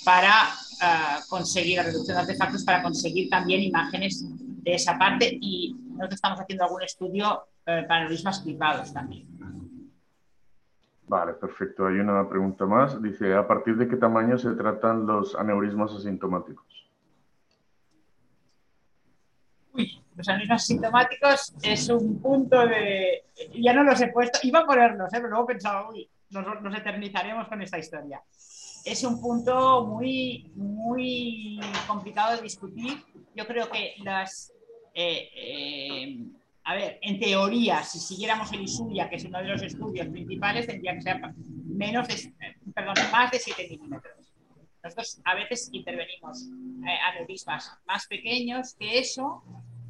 para eh, conseguir la reducción de artefactos, para conseguir también imágenes de esa parte. Y nosotros estamos haciendo algún estudio eh, aneurismas clipados también. Vale, perfecto. Hay una pregunta más. Dice, ¿a partir de qué tamaño se tratan los aneurismas asintomáticos? Uy, los aneurismas asintomáticos es un punto de... Ya no los he puesto, iba a ponerlos, ¿eh? pero luego pensaba, uy, nos, nos eternizaremos con esta historia. Es un punto muy, muy complicado de discutir. Yo creo que las... Eh, eh, a ver, en teoría, si siguiéramos el ISUYA, que es uno de los estudios principales, tendría que ser menos de, perdón, más de 7 milímetros. Nosotros a veces intervenimos eh, aneurismas más pequeños que eso,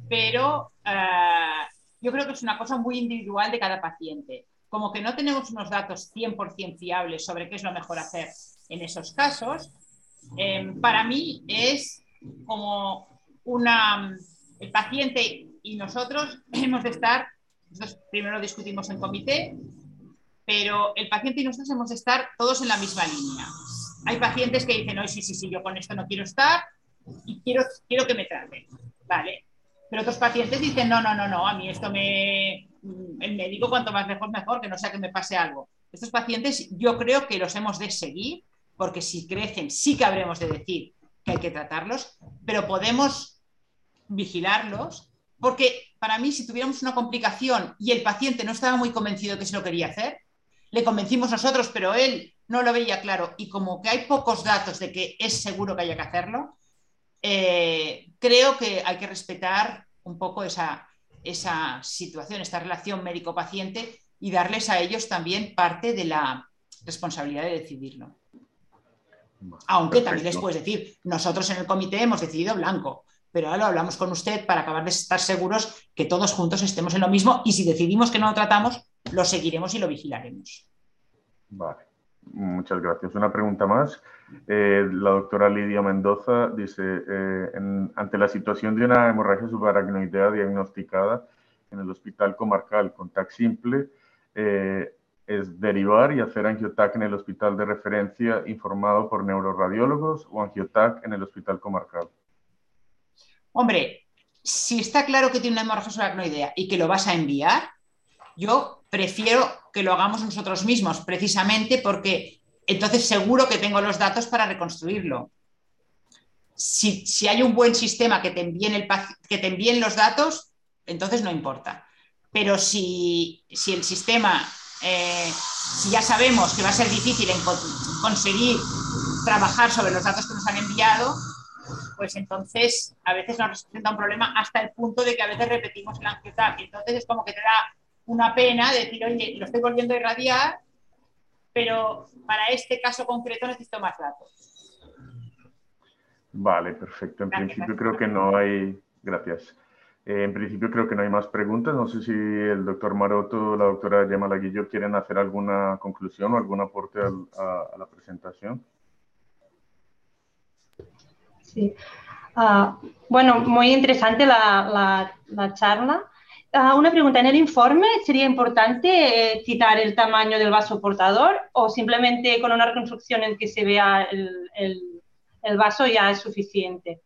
pero eh, yo creo que es una cosa muy individual de cada paciente. Como que no tenemos unos datos 100% fiables sobre qué es lo mejor hacer en esos casos, eh, para mí es como una... El paciente y nosotros hemos de estar, nosotros primero discutimos en comité, pero el paciente y nosotros hemos de estar todos en la misma línea. Hay pacientes que dicen, no, sí, sí, sí, yo con esto no quiero estar y quiero, quiero que me traten, ¿vale? Pero otros pacientes dicen, no, no, no, no, a mí esto me... El médico cuanto más mejor, mejor, que no sea que me pase algo. Estos pacientes yo creo que los hemos de seguir, porque si crecen sí que habremos de decir que hay que tratarlos, pero podemos vigilarlos porque para mí, si tuviéramos una complicación y el paciente no estaba muy convencido que se lo quería hacer, le convencimos nosotros, pero él no lo veía claro. Y como que hay pocos datos de que es seguro que haya que hacerlo, eh, creo que hay que respetar un poco esa, esa situación, esta relación médico-paciente y darles a ellos también parte de la responsabilidad de decidirlo. Aunque también les puedes decir, nosotros en el comité hemos decidido blanco, pero ahora lo hablamos con usted para acabar de estar seguros que todos juntos estemos en lo mismo y si decidimos que no lo tratamos, lo seguiremos y lo vigilaremos. Vale, muchas gracias. Una pregunta más. Eh, la doctora Lidia Mendoza dice, eh, ante la situación de una hemorragia subaracnoidea diagnosticada en el hospital comarcal con TAC simple, eh, es derivar y hacer angiotac en el hospital de referencia informado por neuroradiólogos o angiotac en el hospital comarcal. Hombre, si está claro que tiene una hemorragia subaracnoidea y que lo vas a enviar, yo prefiero que lo hagamos nosotros mismos, precisamente porque entonces seguro que tengo los datos para reconstruirlo. Si, hay un buen sistema que te, envíen los datos, entonces no importa. Pero si, el sistema, eh, si ya sabemos que va a ser difícil conseguir trabajar sobre los datos que nos han enviado, pues entonces a veces nos representa un problema hasta el punto de que a veces repetimos el angiotac. Entonces es como que te da una pena decir, oye, lo estoy volviendo a irradiar, pero para este caso concreto necesito más datos. Vale, perfecto. En principio creo que no hay, gracias. en principio creo que no hay más preguntas. No sé si el doctor Maroto o la doctora Gemma Laguillo quieren hacer alguna conclusión o algún aporte a, la presentación. Sí. Ah, bueno, muy interesante la, la charla. Ah, una pregunta, ¿en el informe sería importante eh, citar el tamaño del vaso portador o simplemente con una reconstrucción en que se vea el, el, vaso ya es suficiente?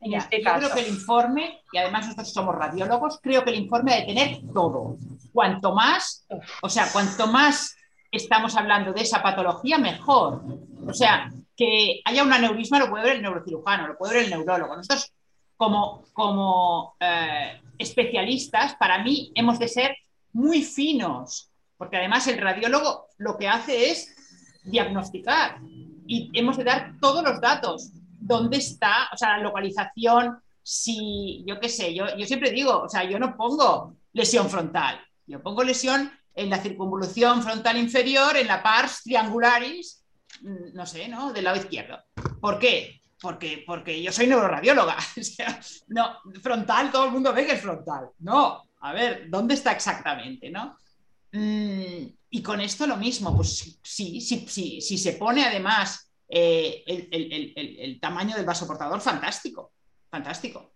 En este yo creo que el informe, y además nosotros somos radiólogos, creo que el informe debe tener todo. Cuanto más, o sea, cuanto más estamos hablando de esa patología, mejor. O sea, que haya un aneurisma lo puede ver el neurocirujano, lo puede ver el neurólogo. Nosotros como, como eh, especialistas, para mí hemos de ser muy finos, porque además el radiólogo lo que hace es diagnosticar y hemos de dar todos los datos. ¿Dónde está? O sea, la localización, si, yo qué sé, yo, yo siempre digo, o sea, yo no pongo lesión frontal, yo pongo lesión en la circunvolución frontal inferior, en la pars triangularis, no sé, ¿no? Del lado izquierdo. ¿Por qué? porque, porque yo soy neuroradióloga. no, frontal, todo el mundo ve que es frontal. No, a ver, ¿dónde está exactamente? ¿no? Mm, y con esto lo mismo, pues sí, sí, sí, si se pone además eh, el, tamaño del vasoportador, fantástico, fantástico.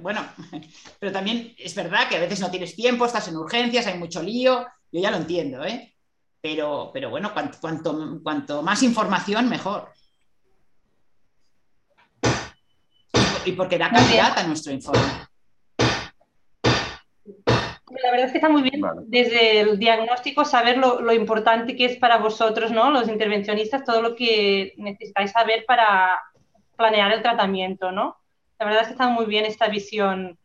bueno, pero también es verdad que a veces no tienes tiempo, estás en urgencias, hay mucho lío, yo ya lo entiendo, ¿eh? Pero, pero bueno, cuanto, cuanto más información, mejor. y porque da calidad a nuestro informe. La verdad es que está muy bien desde el diagnóstico saber lo, importante que es para vosotros, ¿no? Los intervencionistas, todo lo que necesitáis saber para planear el tratamiento, ¿no? La verdad es que está muy bien esta visión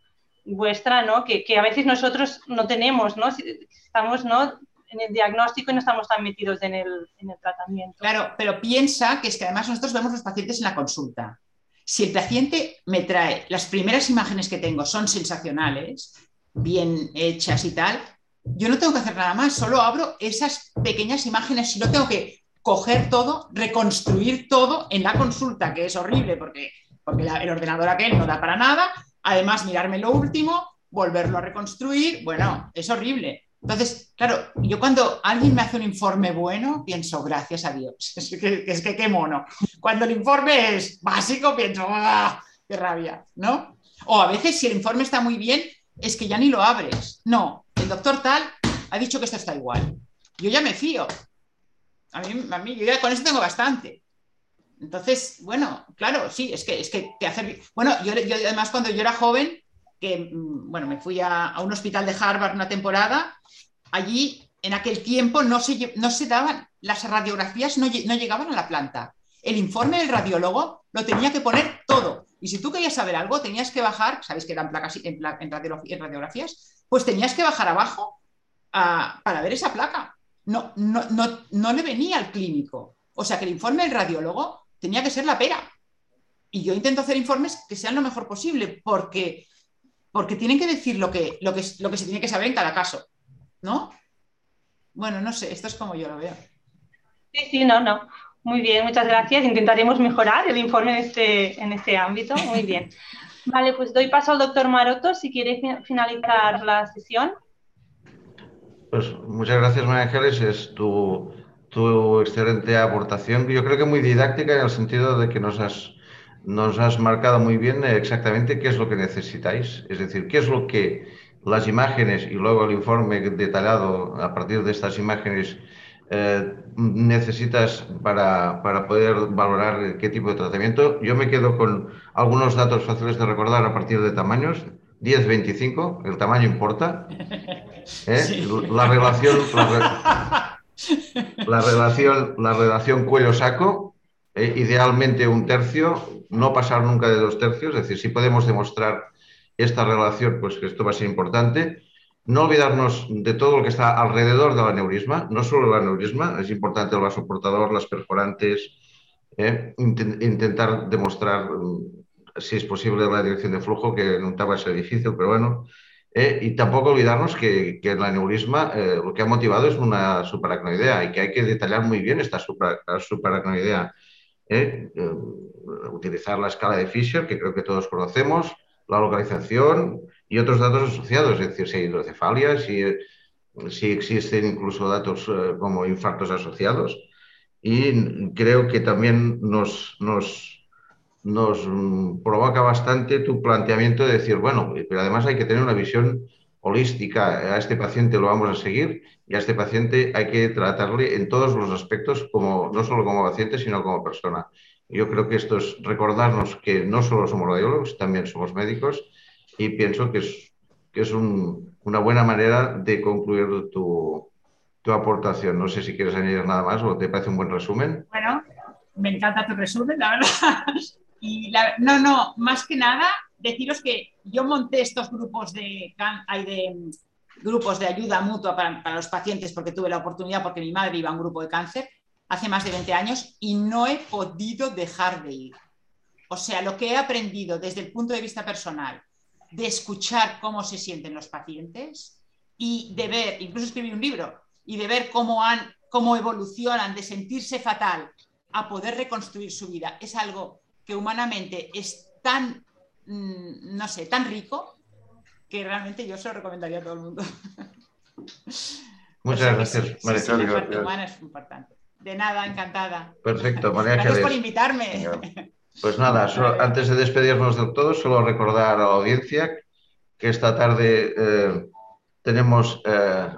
vuestra, ¿no? Que, a veces nosotros no tenemos, ¿no? Estamos, ¿no? En el diagnóstico y no estamos tan metidos en el, en el tratamiento. Claro, pero piensa que es que además nosotros vemos los pacientes en la consulta. Si el paciente me trae, las primeras imágenes que tengo son sensacionales, bien hechas y tal, yo no tengo que hacer nada más, solo abro esas pequeñas imágenes y no tengo que coger todo, reconstruir todo en la consulta, que es horrible porque, porque el ordenador aquel no da para nada, además mirarme lo último, volverlo a reconstruir, bueno, es horrible. Entonces, claro, yo cuando alguien me hace un informe bueno, pienso, gracias a Dios. Es que, es que qué mono. Cuando el informe es básico, pienso, ¡ah! ¡Qué rabia! ¿No? O a veces, si el informe está muy bien, es que ya ni lo abres. No, el doctor tal ha dicho que esto está igual. Yo ya me fío. A mí, a mí yo ya con eso tengo bastante. Entonces, bueno, claro, sí, es que, es que te hace... Bueno, yo, yo además cuando yo era joven, que, mm, bueno, me fui a, un hospital de Harvard una temporada, allí en aquel tiempo no se, daban, las radiografías no, llegaban a la planta. El informe del radiólogo lo tenía que poner todo. Y si tú querías saber algo, tenías que bajar, sabéis que eran placas en, en, radiografías, pues tenías que bajar abajo para ver esa placa. No, no, no, no le venía al clínico. O sea que el informe del radiólogo tenía que ser la pera. Y yo intento hacer informes que sean lo mejor posible, porque porque tienen que decir lo que, lo que, lo que se tiene que saber en cada caso, ¿no? Bueno, no sé, esto es como yo lo veo. Sí, sí, no, no. Muy bien, muchas gracias. Intentaremos mejorar el informe en este, en este ámbito. Muy bien. Vale, pues doy paso al doctor Maroto si quiere finalizar la sesión. Pues muchas gracias, María Ángeles. Es tu, tu excelente aportación. Yo creo que muy didáctica en el sentido de que nos has nos has marcado muy bien exactamente qué es lo que necesitáis, es decir, qué es lo que las imágenes y luego el informe detallado a partir de estas imágenes eh, necesitas para, para, poder valorar qué tipo de tratamiento. Yo me quedo con algunos datos fáciles de recordar a partir de tamaños. 10-25, el tamaño importa. ¿eh? La relación, la, relación, la relación cuello-saco, ¿eh? idealmente un tercio, no pasar nunca de dos tercios, es decir, si podemos demostrar esta relación, pues que esto va a ser importante. No olvidarnos de todo lo que está alrededor del aneurisma, no solo el aneurisma, es importante el vasoportador, las perforantes, ¿eh? intentar demostrar mm, si es posible la dirección de flujo, que nunca va a ser difícil, pero bueno. ¿eh? y tampoco olvidarnos que, que el aneurisma eh, lo que ha motivado es una subaracnoidea y que hay que detallar muy bien esta super, subaracnoidea. ¿Eh? utilizar la escala de Fisher, que creo que todos conocemos, la localización, y otros datos asociados, es decir, si hay hidrocefalia, si, si existen incluso datos eh, como infartos asociados. Y creo que también nos, nos, nos provoca bastante tu planteamiento de decir, bueno, pero además hay que tener una visión holística. A este paciente lo vamos a seguir y a este paciente hay que tratarle en todos los aspectos, como, no solo como paciente, sino como persona. Yo creo que esto es recordarnos que no solo somos radiólogos, también somos médicos y pienso que es, es una buena manera de concluir tu, tu aportación. No sé si quieres añadir nada más o te parece un buen resumen. Bueno, me encanta tu resumen, la verdad. Y no, no, más que nada, deciros que yo monté estos grupos de, hay de grupos de ayuda mutua para, para, los pacientes porque tuve la oportunidad, porque mi madre iba a un grupo de cáncer hace más de 20 años y no he podido dejar de ir. O sea, lo que he aprendido desde el punto de vista personal, de escuchar cómo se sienten los pacientes y de ver, incluso escribí un libro, y de ver cómo, han, cómo evolucionan, de sentirse fatal a poder reconstruir su vida, es algo que humanamente es tan, mm, no sé, tan rico que realmente yo se lo recomendaría a todo el mundo. Muchas gracias, María La parte humana es importante. De nada, encantada. Perfecto, María Gracias por invitarme. Pues nada, antes de despedirnos del todo, solo recordar a la audiencia que esta tarde eh, tenemos, eh,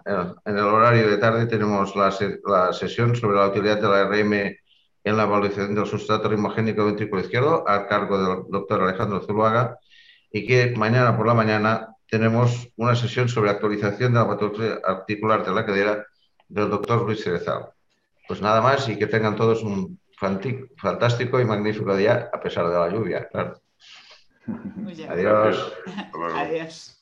en el horario de tarde, tenemos la, la, sesión sobre la utilidad de la RM en la evaluación del sustrato rimogénico ventrículo izquierdo a cargo del doctor Alejandro Zuluaga y que mañana por la mañana tenemos una sesión sobre actualización de la patología articular de la cadera del doctor Luis Cerezal. Pues nada más y que tengan todos un fantástico y magnífico día a pesar de la lluvia, claro. Muy bien. Adiós. Adiós.